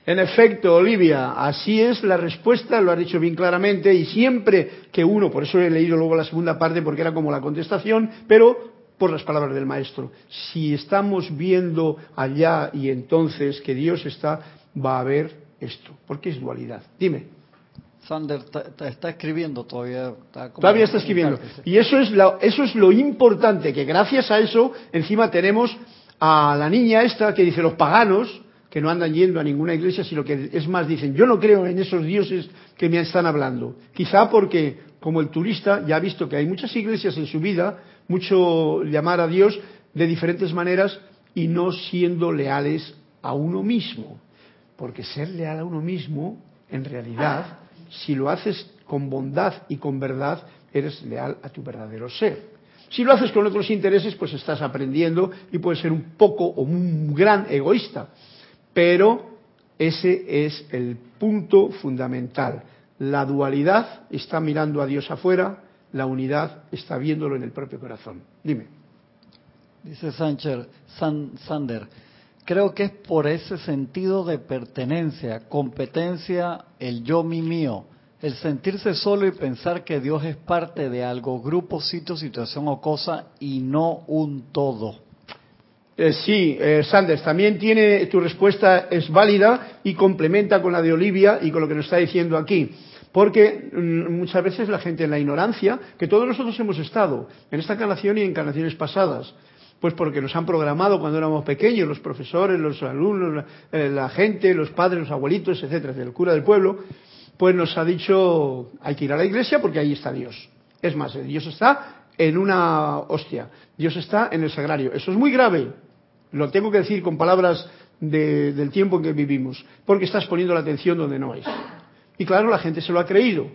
Speaker 1: En efecto, Olivia, así es la respuesta, lo ha dicho bien claramente, y siempre que uno, por eso he leído luego la segunda parte porque era como la contestación, pero por las palabras del maestro, si estamos viendo allá y entonces que Dios está, va a haber esto, porque es dualidad. Dime.
Speaker 2: Sander está escribiendo todavía.
Speaker 1: todavía está escribiendo. Y eso es, eso es lo importante, que gracias a eso encima tenemos a la niña esta que dice los paganos, que no andan yendo a ninguna iglesia, sino que es más dicen, yo no creo en esos dioses que me están hablando. Quizá porque, como el turista, ya ha visto que hay muchas iglesias en su vida, mucho llamar a Dios de diferentes maneras y no siendo leales a uno mismo. Porque ser leal a uno mismo, en realidad, si lo haces con bondad y con verdad, eres leal a tu verdadero ser. Si lo haces con otros intereses, pues estás aprendiendo y puedes ser un poco o un gran egoísta. Pero ese es el punto fundamental. La dualidad está mirando a Dios afuera, la unidad está viéndolo en el propio corazón. Dime.
Speaker 2: Dice Sánchez, Sander, creo que es por ese sentido de pertenencia, competencia, el yo mi mío, el sentirse solo y pensar que Dios es parte de algo, grupo, sitio, situación o cosa y no un todo.
Speaker 1: Eh, sí, eh, Sanders, también tiene, tu respuesta es válida y complementa con la de Olivia y con lo que nos está diciendo aquí. Porque mm, muchas veces la gente en la ignorancia, que todos nosotros hemos estado, en esta encarnación y en encarnaciones pasadas, pues porque nos han programado cuando éramos pequeños, los profesores, los alumnos, la, eh, la gente, los padres, los abuelitos, etcétera, el cura del pueblo, pues nos ha dicho hay que ir a la iglesia porque ahí está Dios. Es más, Dios está en una hostia, Dios está en el sagrario. Eso es muy grave, lo tengo que decir con palabras de, del tiempo en que vivimos, porque estás poniendo la atención donde no es. Y claro, la gente se lo ha creído.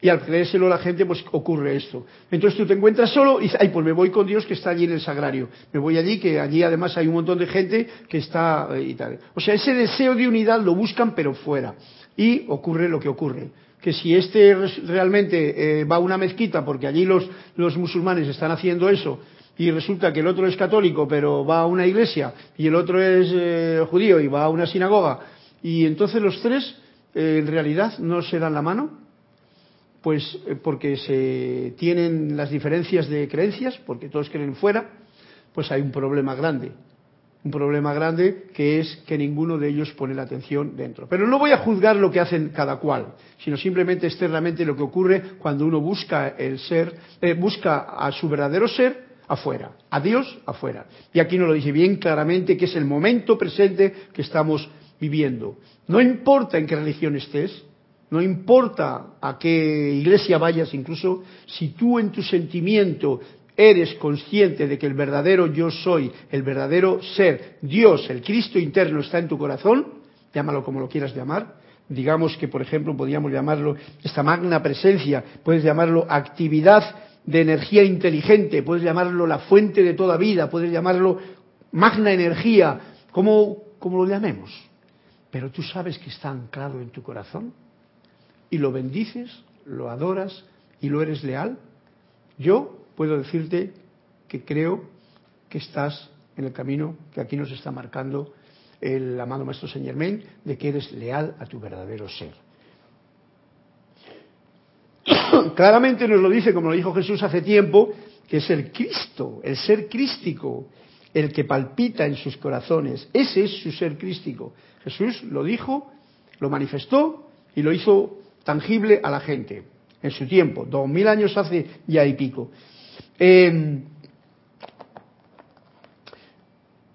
Speaker 1: Y al creérselo la gente, pues ocurre esto. Entonces tú te encuentras solo y dices, ay, pues me voy con Dios que está allí en el sagrario. Me voy allí, que allí además hay un montón de gente que está eh, y tal. O sea, ese deseo de unidad lo buscan, pero fuera. Y ocurre lo que ocurre. Que si este realmente eh, va a una mezquita, porque allí los, los musulmanes están haciendo eso, y resulta que el otro es católico, pero va a una iglesia, y el otro es eh, judío y va a una sinagoga, y entonces los tres eh, en realidad no se dan la mano, pues eh, porque se tienen las diferencias de creencias, porque todos creen fuera, pues hay un problema grande. Un problema grande que es que ninguno de ellos pone la atención dentro. Pero no voy a juzgar lo que hacen cada cual, sino simplemente externamente lo que ocurre cuando uno busca el ser, busca a su verdadero ser afuera, a Dios afuera. Y aquí nos lo dice bien claramente que es el momento presente que estamos viviendo. No importa en qué religión estés, no importa a qué iglesia vayas, incluso si tú en tu sentimiento eres consciente de que el verdadero yo soy, el verdadero ser, Dios, el Cristo interno está en tu corazón, llámalo como lo quieras llamar, digamos que por ejemplo podríamos llamarlo esta magna presencia, puedes llamarlo actividad de energía inteligente, puedes llamarlo la fuente de toda vida, puedes llamarlo magna energía, como, lo llamemos. Pero tú sabes que está anclado en tu corazón y lo bendices, lo adoras y lo eres leal. Yo puedo decirte que creo que estás en el camino que aquí nos está marcando el amado Maestro Saint Germain, de que eres leal a tu verdadero ser. Claramente nos lo dice, como lo dijo Jesús hace tiempo, que es el Cristo, el ser crístico, el que palpita en sus corazones. Ese es su ser crístico. Jesús lo dijo, lo manifestó y lo hizo tangible a la gente en su tiempo, dos mil años hace ya y pico. Eh,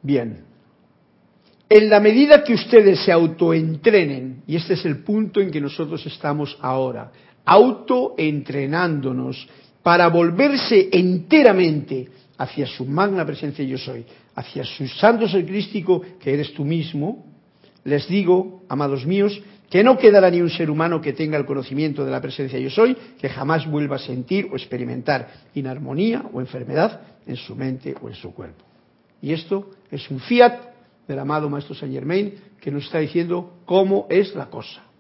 Speaker 1: bien, en la medida que ustedes se autoentrenen, y este es el punto en que nosotros estamos ahora, autoentrenándonos para volverse enteramente hacia su magna presencia yo soy, hacia su santo ser crístico que eres tú mismo, les digo, amados míos, que no quedará ni un ser humano que tenga el conocimiento de la presencia yo soy, que jamás vuelva a sentir o experimentar inarmonía o enfermedad en su mente o en su cuerpo. Y esto es un fiat del amado Maestro Saint Germain que nos está diciendo cómo es la cosa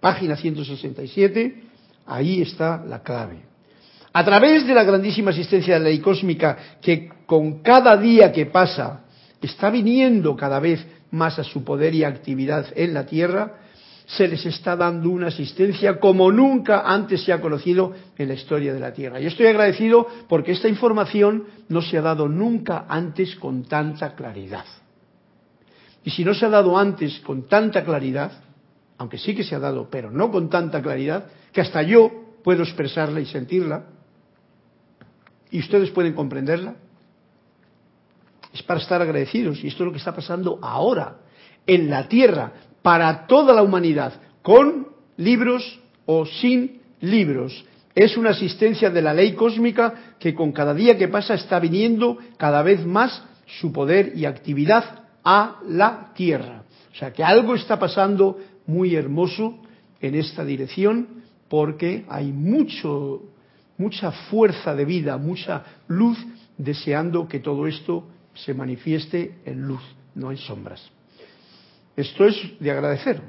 Speaker 1: página 167, ahí está la clave. A través de la grandísima asistencia de la ley cósmica que con cada día que pasa está viniendo cada vez más a su poder y actividad en la Tierra, se les está dando una asistencia como nunca antes se ha conocido en la historia de la Tierra. Y estoy agradecido porque esta información no se ha dado nunca antes con tanta claridad. Y si no se ha dado antes con tanta claridad, aunque sí que se ha dado, pero no con tanta claridad, que hasta yo puedo expresarla y sentirla, y ustedes pueden comprenderla. Es para estar agradecidos, y esto es lo que está pasando ahora, en la Tierra, para toda la humanidad, con libros o sin libros. Es una asistencia de la ley cósmica que con cada día que pasa está viniendo cada vez más su poder y actividad a la Tierra. O sea que algo está pasando muy hermoso en esta dirección porque hay mucho, mucha fuerza de vida, mucha luz deseando que todo esto se manifieste en luz, no en sombras. Esto es de agradecer.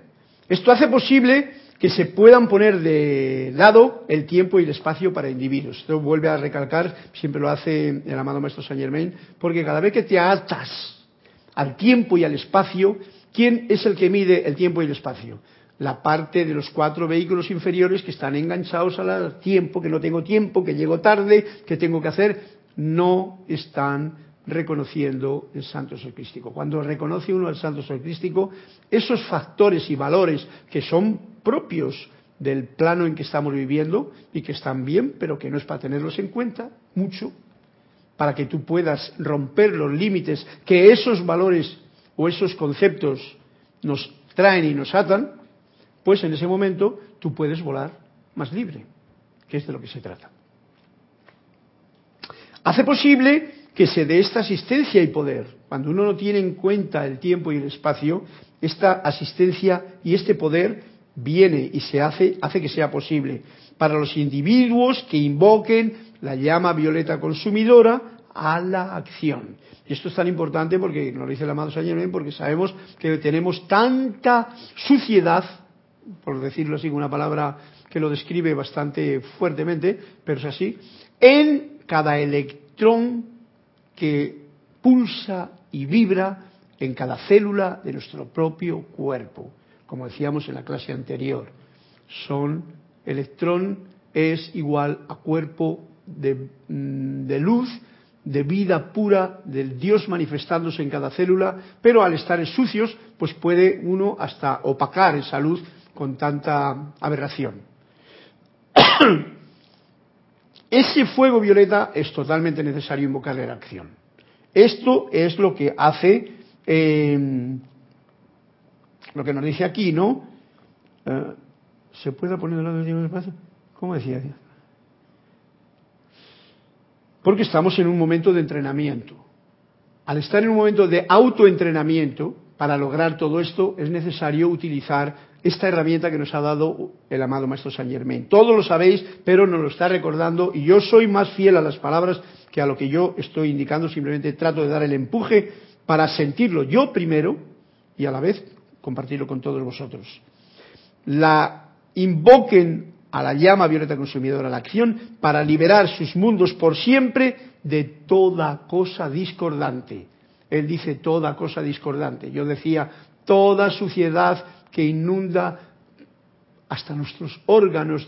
Speaker 1: Esto hace posible que se puedan poner de lado el tiempo y el espacio para individuos. Esto vuelve a recalcar, siempre lo hace el amado Maestro Saint Germain, porque cada vez que te atas al tiempo y al espacio, ¿Quién es el que mide el tiempo y el espacio? La parte de los cuatro vehículos inferiores que están enganchados al tiempo, que no tengo tiempo, que llego tarde, que tengo que hacer, no están reconociendo el santo ser crístico. Cuando reconoce uno el santo crístico, esos factores y valores que son propios del plano en que estamos viviendo y que están bien, pero que no es para tenerlos en cuenta mucho, para que tú puedas romper los límites que esos valores o esos conceptos nos traen y nos atan, pues en ese momento tú puedes volar más libre, que es de lo que se trata. Hace posible que se dé esta asistencia y poder. Cuando uno no tiene en cuenta el tiempo y el espacio, esta asistencia y este poder viene y se hace, hace que sea posible para los individuos que invoquen la llama violeta consumidora a la acción. Y esto es tan importante porque, nos lo dice el amado Saint porque sabemos que tenemos tanta suciedad, por decirlo así, una palabra que lo describe bastante fuertemente, pero es así, en cada electrón que pulsa y vibra en cada célula de nuestro propio cuerpo como decíamos en la clase anterior. Son electrón es igual a cuerpo de, mm, de luz, de vida pura del Dios manifestándose en cada célula, pero al estar sucios, pues puede uno hasta opacar esa luz con tanta aberración. Ese fuego violeta es totalmente necesario invocar en acción. Esto es lo que hace eh, lo que nos dice aquí, ¿no? Eh, ¿Se puede poner del tiempo espacio? ¿Cómo decía? Porque estamos en un momento de entrenamiento. Al estar en un momento de autoentrenamiento, para lograr todo esto es necesario utilizar esta herramienta que nos ha dado el amado Maestro Saint Germain. Todos lo sabéis, pero nos lo está recordando y yo soy más fiel a las palabras que a lo que yo estoy indicando, simplemente trato de dar el empuje para sentirlo yo primero y a la vez compartirlo con todos vosotros. La invoquen a la llama violeta consumidora, la acción, para liberar sus mundos por siempre de toda cosa discordante. Él dice toda cosa discordante. Yo decía toda suciedad que inunda hasta nuestros órganos,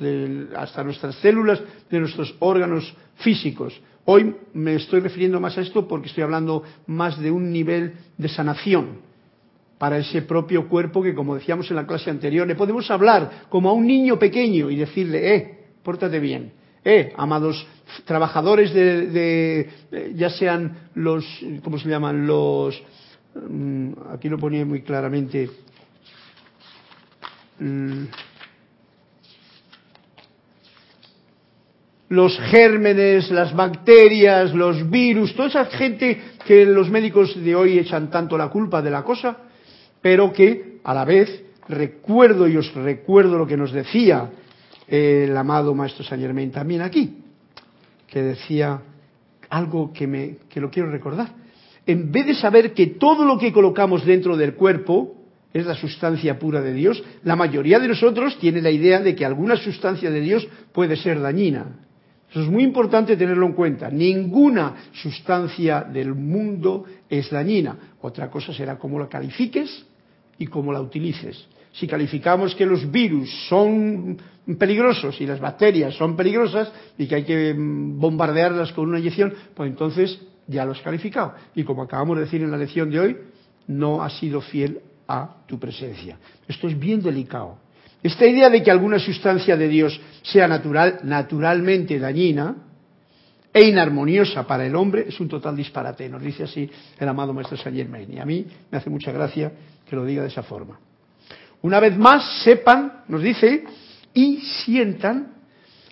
Speaker 1: hasta nuestras células de nuestros órganos físicos. Hoy me estoy refiriendo más a esto porque estoy hablando más de un nivel de sanación para ese propio cuerpo que, como decíamos en la clase anterior, le podemos hablar como a un niño pequeño y decirle, eh, pórtate bien, eh, amados trabajadores de, ya sean los, ¿cómo se llaman? Los, mm, aquí lo ponía muy claramente, mm, los gérmenes, las bacterias, los virus, toda esa gente que los médicos de hoy echan tanto la culpa de la cosa, pero que a la vez recuerdo y os recuerdo lo que nos decía el amado Maestro Saint Germain también aquí, que decía algo que, me, que lo quiero recordar. En vez de saber que todo lo que colocamos dentro del cuerpo es la sustancia pura de Dios, la mayoría de nosotros tiene la idea de que alguna sustancia de Dios puede ser dañina. Eso es muy importante tenerlo en cuenta. Ninguna sustancia del mundo es dañina. Otra cosa será cómo la califiques y cómo la utilices. Si calificamos que los virus son peligrosos y las bacterias son peligrosas y que hay que mm, bombardearlas con una inyección, pues entonces ya lo has calificado. Y como acabamos de decir en la lección de hoy, no has sido fiel a tu presencia. Esto es bien delicado. Esta idea de que alguna sustancia de Dios sea natural, naturalmente dañina e inarmoniosa para el hombre es un total disparate, nos dice así el amado Maestro Saint Germain. Y a mí me hace mucha gracia que lo diga de esa forma. Una vez más, sepan, nos dice, y sientan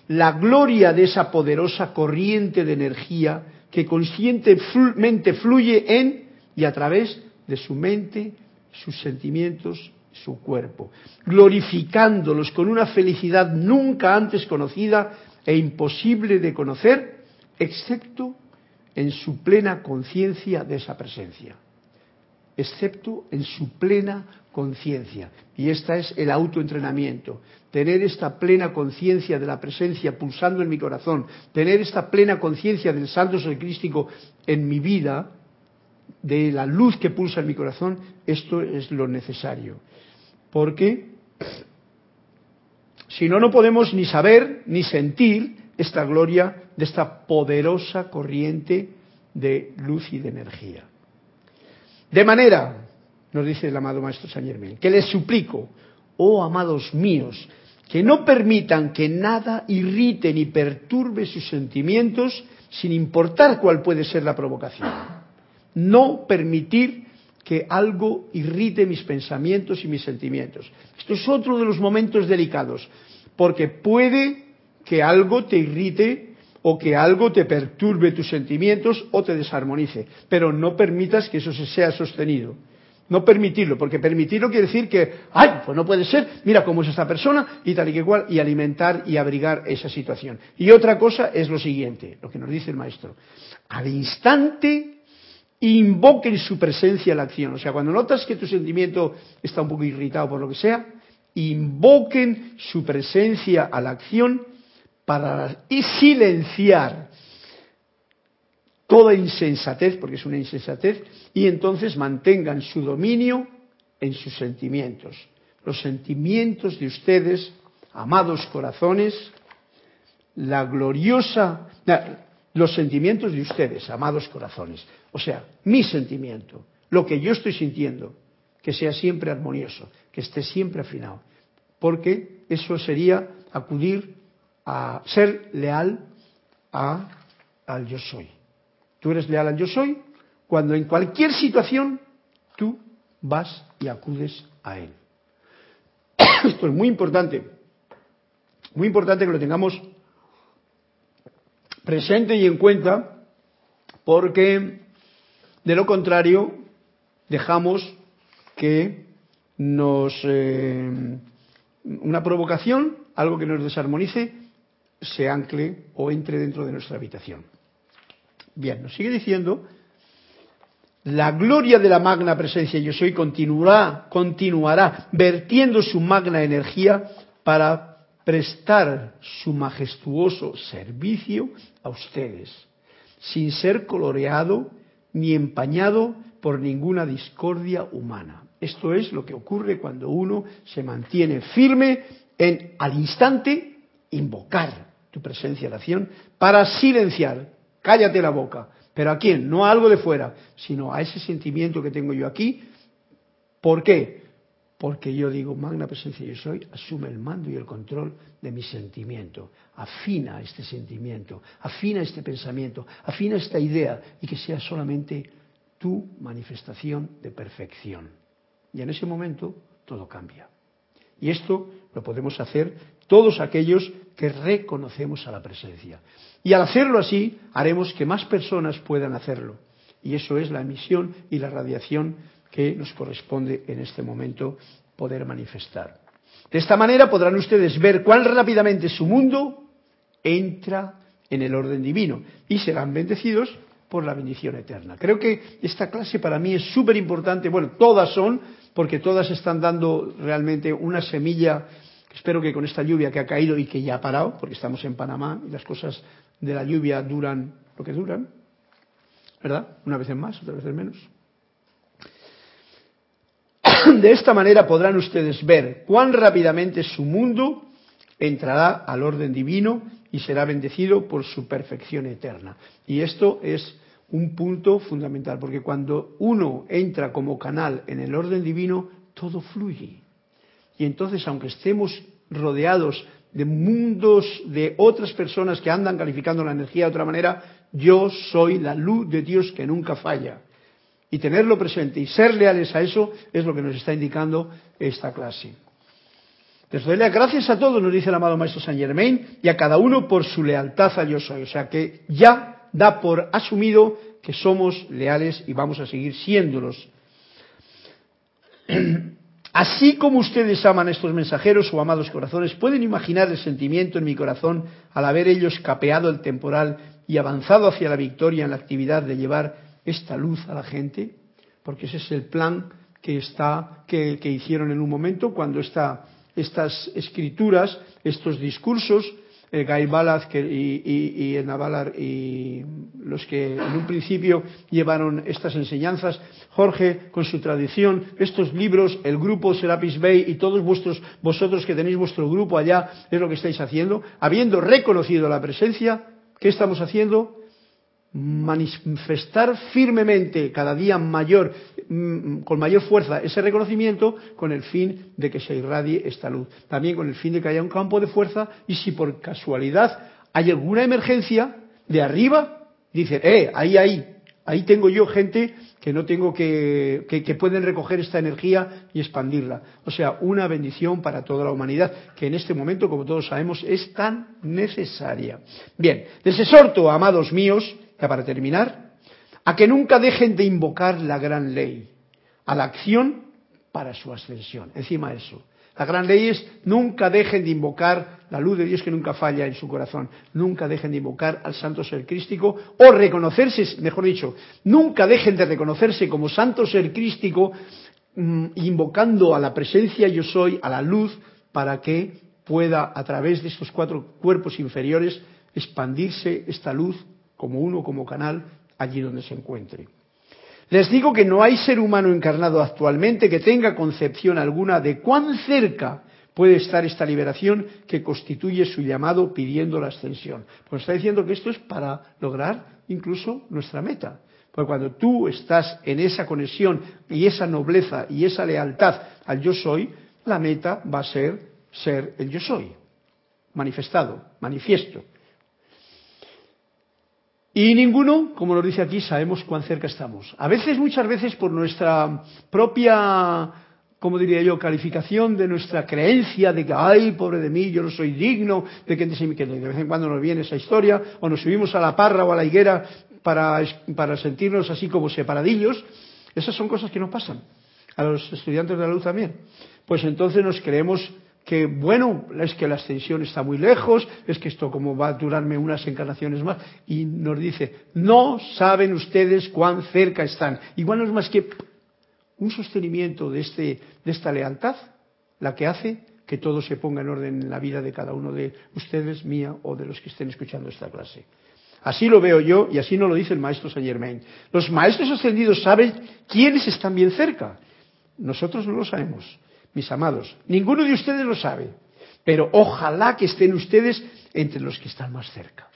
Speaker 1: la gloria de esa poderosa corriente de energía que conscientemente fluye en y a través de su mente, sus sentimientos, su cuerpo, glorificándolos con una felicidad nunca antes conocida e imposible de conocer, excepto en su plena conciencia de esa presencia excepto en su plena conciencia. Y esta es el autoentrenamiento. Tener esta plena conciencia de la presencia pulsando en mi corazón, tener esta plena conciencia del santo sol crístico en mi vida, de la luz que pulsa en mi corazón, esto es lo necesario. Porque si no, no podemos ni saber ni sentir esta gloria de esta poderosa corriente de luz y de energía. De manera, nos dice el amado Maestro Saint Germain, que les suplico, oh amados míos, que no permitan que nada irrite ni perturbe sus sentimientos sin importar cuál puede ser la provocación. No permitir que algo irrite mis pensamientos y mis sentimientos. Esto es otro de los momentos delicados, porque puede que algo te irrite o que algo te perturbe tus sentimientos o te desarmonice, pero no permitas que eso se sea sostenido. No permitirlo, porque permitirlo quiere decir que, ay, pues no puede ser, mira cómo es esta persona y tal y que cual, y alimentar y abrigar esa situación. Y otra cosa es lo siguiente, lo que nos dice el maestro. Al instante invoquen su presencia a la acción. O sea, cuando notas que tu sentimiento está un poco irritado por lo que sea, invoquen su presencia a la acción para silenciar toda insensatez, porque es una insensatez, y entonces mantengan su dominio en sus sentimientos. Los sentimientos de ustedes, amados corazones, la gloriosa, los sentimientos de ustedes, amados corazones. O sea, mi sentimiento, lo que yo estoy sintiendo, que sea siempre armonioso, que esté siempre afinado. Porque eso sería acudir a ser leal al yo soy. Tú eres leal al yo soy cuando en cualquier situación tú vas y acudes a él. Esto es muy importante. Muy importante que lo tengamos presente y en cuenta, porque de lo contrario dejamos que nos eh, una provocación, algo que nos desarmonice, se ancle o entre dentro de nuestra habitación. Bien, nos sigue diciendo, la gloria de la magna presencia yo soy continuará, continuará vertiendo su magna energía para prestar su majestuoso servicio a ustedes, sin ser coloreado ni empañado por ninguna discordia humana. Esto es lo que ocurre cuando uno se mantiene firme en al instante invocar tu presencia de acción para silenciar, cállate la boca, pero a quién, no a algo de fuera, sino a ese sentimiento que tengo yo aquí. ¿Por qué? Porque yo digo, magna presencia yo soy, asume el mando y el control de mi sentimiento. Afina este sentimiento, afina este pensamiento, afina esta idea y que sea solamente tu manifestación de perfección. Y en ese momento todo cambia. Y esto lo podemos hacer todos aquellos que reconocemos a la presencia. Y al hacerlo así, haremos que más personas puedan hacerlo. Y eso es la emisión y la radiación que nos corresponde en este momento poder manifestar. De esta manera podrán ustedes ver cuán rápidamente su mundo entra en el orden divino y serán bendecidos por la bendición eterna. Creo que esta clase para mí es súper importante, bueno, todas son, porque todas están dando realmente una semilla, espero que con esta lluvia que ha caído y que ya ha parado, porque estamos en Panamá y las cosas de la lluvia duran lo que duran, ¿verdad? Una vez en más, otra vez en menos. De esta manera podrán ustedes ver cuán rápidamente su mundo entrará al orden divino y será bendecido por su perfección eterna. Y esto es un punto fundamental, porque cuando uno entra como canal en el orden divino, todo fluye. Y entonces, aunque estemos rodeados de mundos de otras personas que andan calificando la energía de otra manera, yo soy la luz de Dios que nunca falla. Y tenerlo presente y ser leales a eso es lo que nos está indicando esta clase. Les doy gracias a todos, nos dice el amado Maestro Saint Germain, y a cada uno por su lealtad a yo soy. O sea que ya da por asumido que somos leales y vamos a seguir siéndolos. Así como ustedes aman a estos mensajeros o amados corazones, pueden imaginar el sentimiento en mi corazón al haber ellos capeado el temporal y avanzado hacia la victoria en la actividad de llevar esta luz a la gente, porque ese es el plan que está que, hicieron en un momento cuando está estas escrituras, estos discursos, el Guy Ballard y, y, Navalar y los que en un principio llevaron estas enseñanzas, Jorge con su tradición, estos libros, el grupo Serapis Bay y todos vuestros, vosotros que tenéis vuestro grupo allá, es lo que estáis haciendo, habiendo reconocido la presencia, ¿qué estamos haciendo? Manifestar firmemente cada día mayor, mm, con mayor fuerza ese reconocimiento con el fin de que se irradie esta luz. También con el fin de que haya un campo de fuerza y si por casualidad hay alguna emergencia de arriba, dicen, eh, ahí, ahí, ahí tengo yo gente que no tengo que, que, pueden recoger esta energía y expandirla. O sea, una bendición para toda la humanidad, que en este momento, como todos sabemos, es tan necesaria. Bien, les exhorto, amados míos, ya para terminar, a que nunca dejen de invocar la gran ley, a la acción para su ascensión. Encima eso. La gran ley es nunca dejen de invocar la luz de Dios que nunca falla en su corazón. Nunca dejen de invocar al santo ser crístico o reconocerse, mejor dicho, nunca dejen de reconocerse como santo ser crístico mm, invocando a la presencia yo soy, a la luz, para que pueda a través de estos cuatro cuerpos inferiores expandirse esta luz como uno, como canal, allí donde se encuentre. Les digo que no hay ser humano encarnado actualmente que tenga concepción alguna de cuán cerca puede estar esta liberación que constituye su llamado pidiendo la ascensión. Pues está diciendo que esto es para lograr incluso nuestra meta. Porque cuando tú estás en esa conexión y esa nobleza y esa lealtad al yo soy, la meta va a ser ser el yo soy, manifestado, manifiesto. Y ninguno, como nos dice aquí, sabemos cuán cerca estamos. A veces, muchas veces, por nuestra propia, como diría yo, calificación de nuestra creencia de que, ay, pobre de mí, yo no soy digno, de que, de vez en cuando nos viene esa historia, o nos subimos a la parra o a la higuera para, para sentirnos así como separadillos, esas son cosas que nos pasan. A los estudiantes de la luz también. Pues entonces nos creemos que bueno, es que la ascensión está muy lejos, es que esto como va a durarme unas encarnaciones más, y nos dice, no saben ustedes cuán cerca están. Igual no es más que un sostenimiento de, este, de esta lealtad, la que hace que todo se ponga en orden en la vida de cada uno de ustedes, mía o de los que estén escuchando esta clase. Así lo veo yo y así no lo dice el maestro Saint Germain. Los maestros ascendidos saben quiénes están bien cerca. Nosotros no lo sabemos mis amados. Ninguno de ustedes lo sabe, pero ojalá que estén ustedes entre los que están más cerca.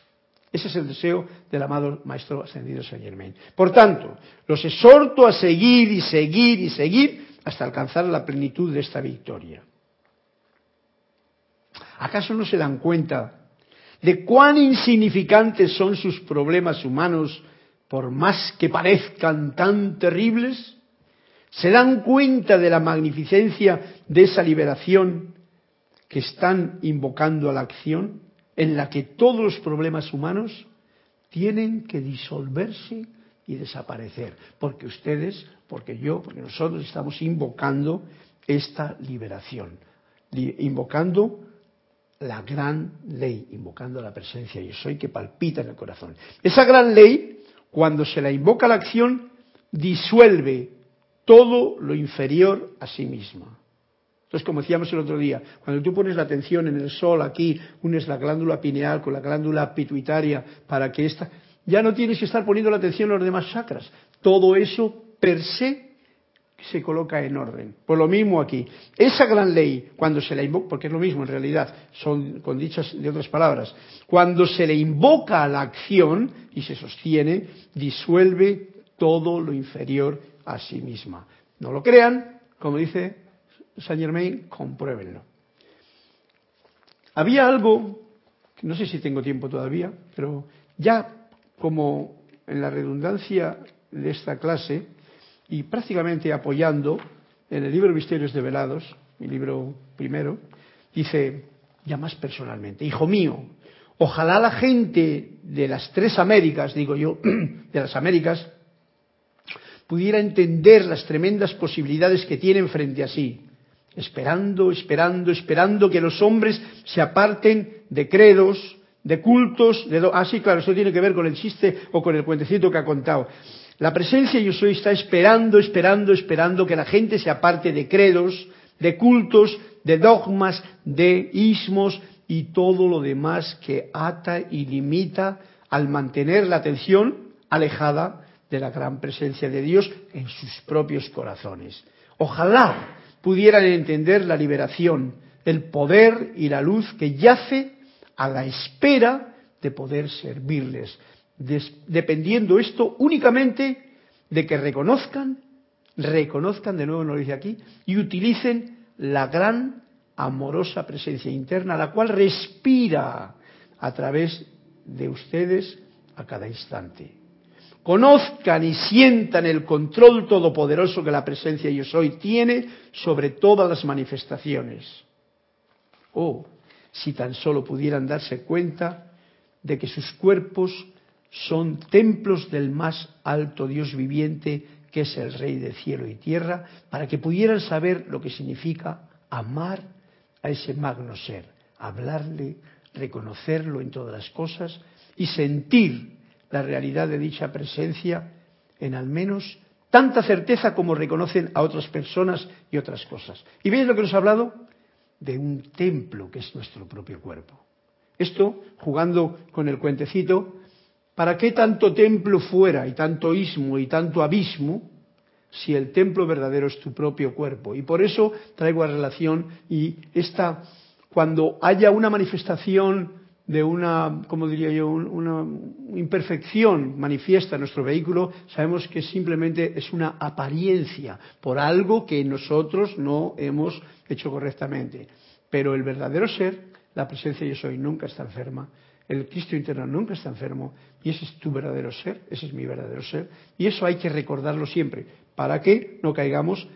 Speaker 1: Ese es el deseo del amado Maestro Ascendido Saint Germain. Por tanto, los exhorto a seguir y seguir y seguir hasta alcanzar la plenitud de esta victoria. ¿Acaso no se dan cuenta de cuán insignificantes son sus problemas humanos por más que parezcan tan terribles? Se dan cuenta de la magnificencia de esa liberación que están invocando a la acción, en la que todos los problemas humanos tienen que disolverse y desaparecer, porque ustedes, porque yo, porque nosotros estamos invocando esta liberación, invocando la gran ley, invocando la presencia yo soy que palpita en el corazón. Esa gran ley, cuando se la invoca a la acción, disuelve todo lo inferior a sí misma. Entonces, como decíamos el otro día, cuando tú pones la atención en el sol aquí, unes la glándula pineal con la glándula pituitaria para que esta, ya no tienes que estar poniendo la atención en los demás chakras. Todo eso per se se coloca en orden. Por lo mismo aquí, esa gran ley, cuando se la invoca, porque es lo mismo en realidad, son con dichas de otras palabras, cuando se le invoca a la acción y se sostiene, disuelve todo lo inferior a sí misma. No lo crean, como dice Saint Germain, compruébenlo. Había algo, no sé si tengo tiempo todavía, pero ya como en la redundancia de esta clase y prácticamente apoyando en el libro Misterios Develados, mi libro primero, dice ya más personalmente, hijo mío, ojalá la gente de las tres Américas, digo yo, de las Américas, pudiera entender las tremendas posibilidades que tienen frente a sí, esperando, esperando, esperando que los hombres se aparten de credos, de cultos, de... ah, sí, claro, eso tiene que ver con el chiste o con el cuentecito que ha contado. La presencia yo soy está esperando, esperando, esperando que la gente se aparte de credos, de cultos, de dogmas, de ismos y todo lo demás que ata y limita al mantener la atención alejada de la gran presencia de Dios en sus propios corazones. Ojalá pudieran entender la liberación, el poder y la luz que yace a la espera de poder servirles, dependiendo esto únicamente de que reconozcan, reconozcan, de nuevo nos lo dice aquí, y utilicen la gran amorosa presencia interna, la cual respira a través de ustedes a cada instante. Conozcan y sientan el control todopoderoso que la presencia yo soy tiene sobre todas las manifestaciones. Oh, si tan solo pudieran darse cuenta de que sus cuerpos son templos del más alto Dios viviente, que es el Rey de cielo y tierra, para que pudieran saber lo que significa amar a ese magno ser, hablarle, reconocerlo en todas las cosas y sentir la realidad de dicha presencia en al menos tanta certeza como reconocen a otras personas y otras cosas. ¿Y veis lo que nos ha hablado? De un templo que es nuestro propio cuerpo. Esto, jugando con el cuentecito, ¿para qué tanto templo fuera y tanto ismo y tanto abismo si el templo verdadero es tu propio cuerpo? Y por eso traigo a relación y esta, cuando haya una manifestación de una, como diría yo, una imperfección manifiesta en nuestro vehículo, sabemos que simplemente es una apariencia por algo que nosotros no hemos hecho correctamente. Pero el verdadero ser, la presencia yo soy, nunca está enferma. El Cristo interno nunca está enfermo y ese es tu verdadero ser, ese es mi verdadero ser. Y eso hay que recordarlo siempre para que no caigamos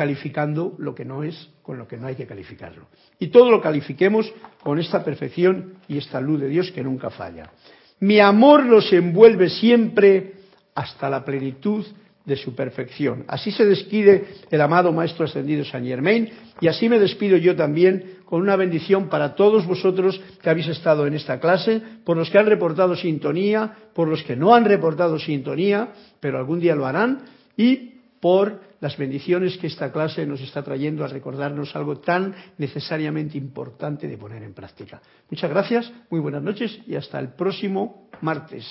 Speaker 1: calificando lo que no es con lo que no hay que calificarlo. Y todo lo califiquemos con esta perfección y esta luz de Dios que nunca falla. Mi amor los envuelve siempre hasta la plenitud de su perfección. Así se despide el amado Maestro Ascendido San Germain y así me despido yo también con una bendición para todos vosotros que habéis estado en esta clase, por los que han reportado sintonía, por los que no han reportado sintonía, pero algún día lo harán, y por las bendiciones que esta clase nos está trayendo a recordarnos algo tan necesariamente importante de poner en práctica. Muchas gracias, muy buenas noches y hasta el próximo martes.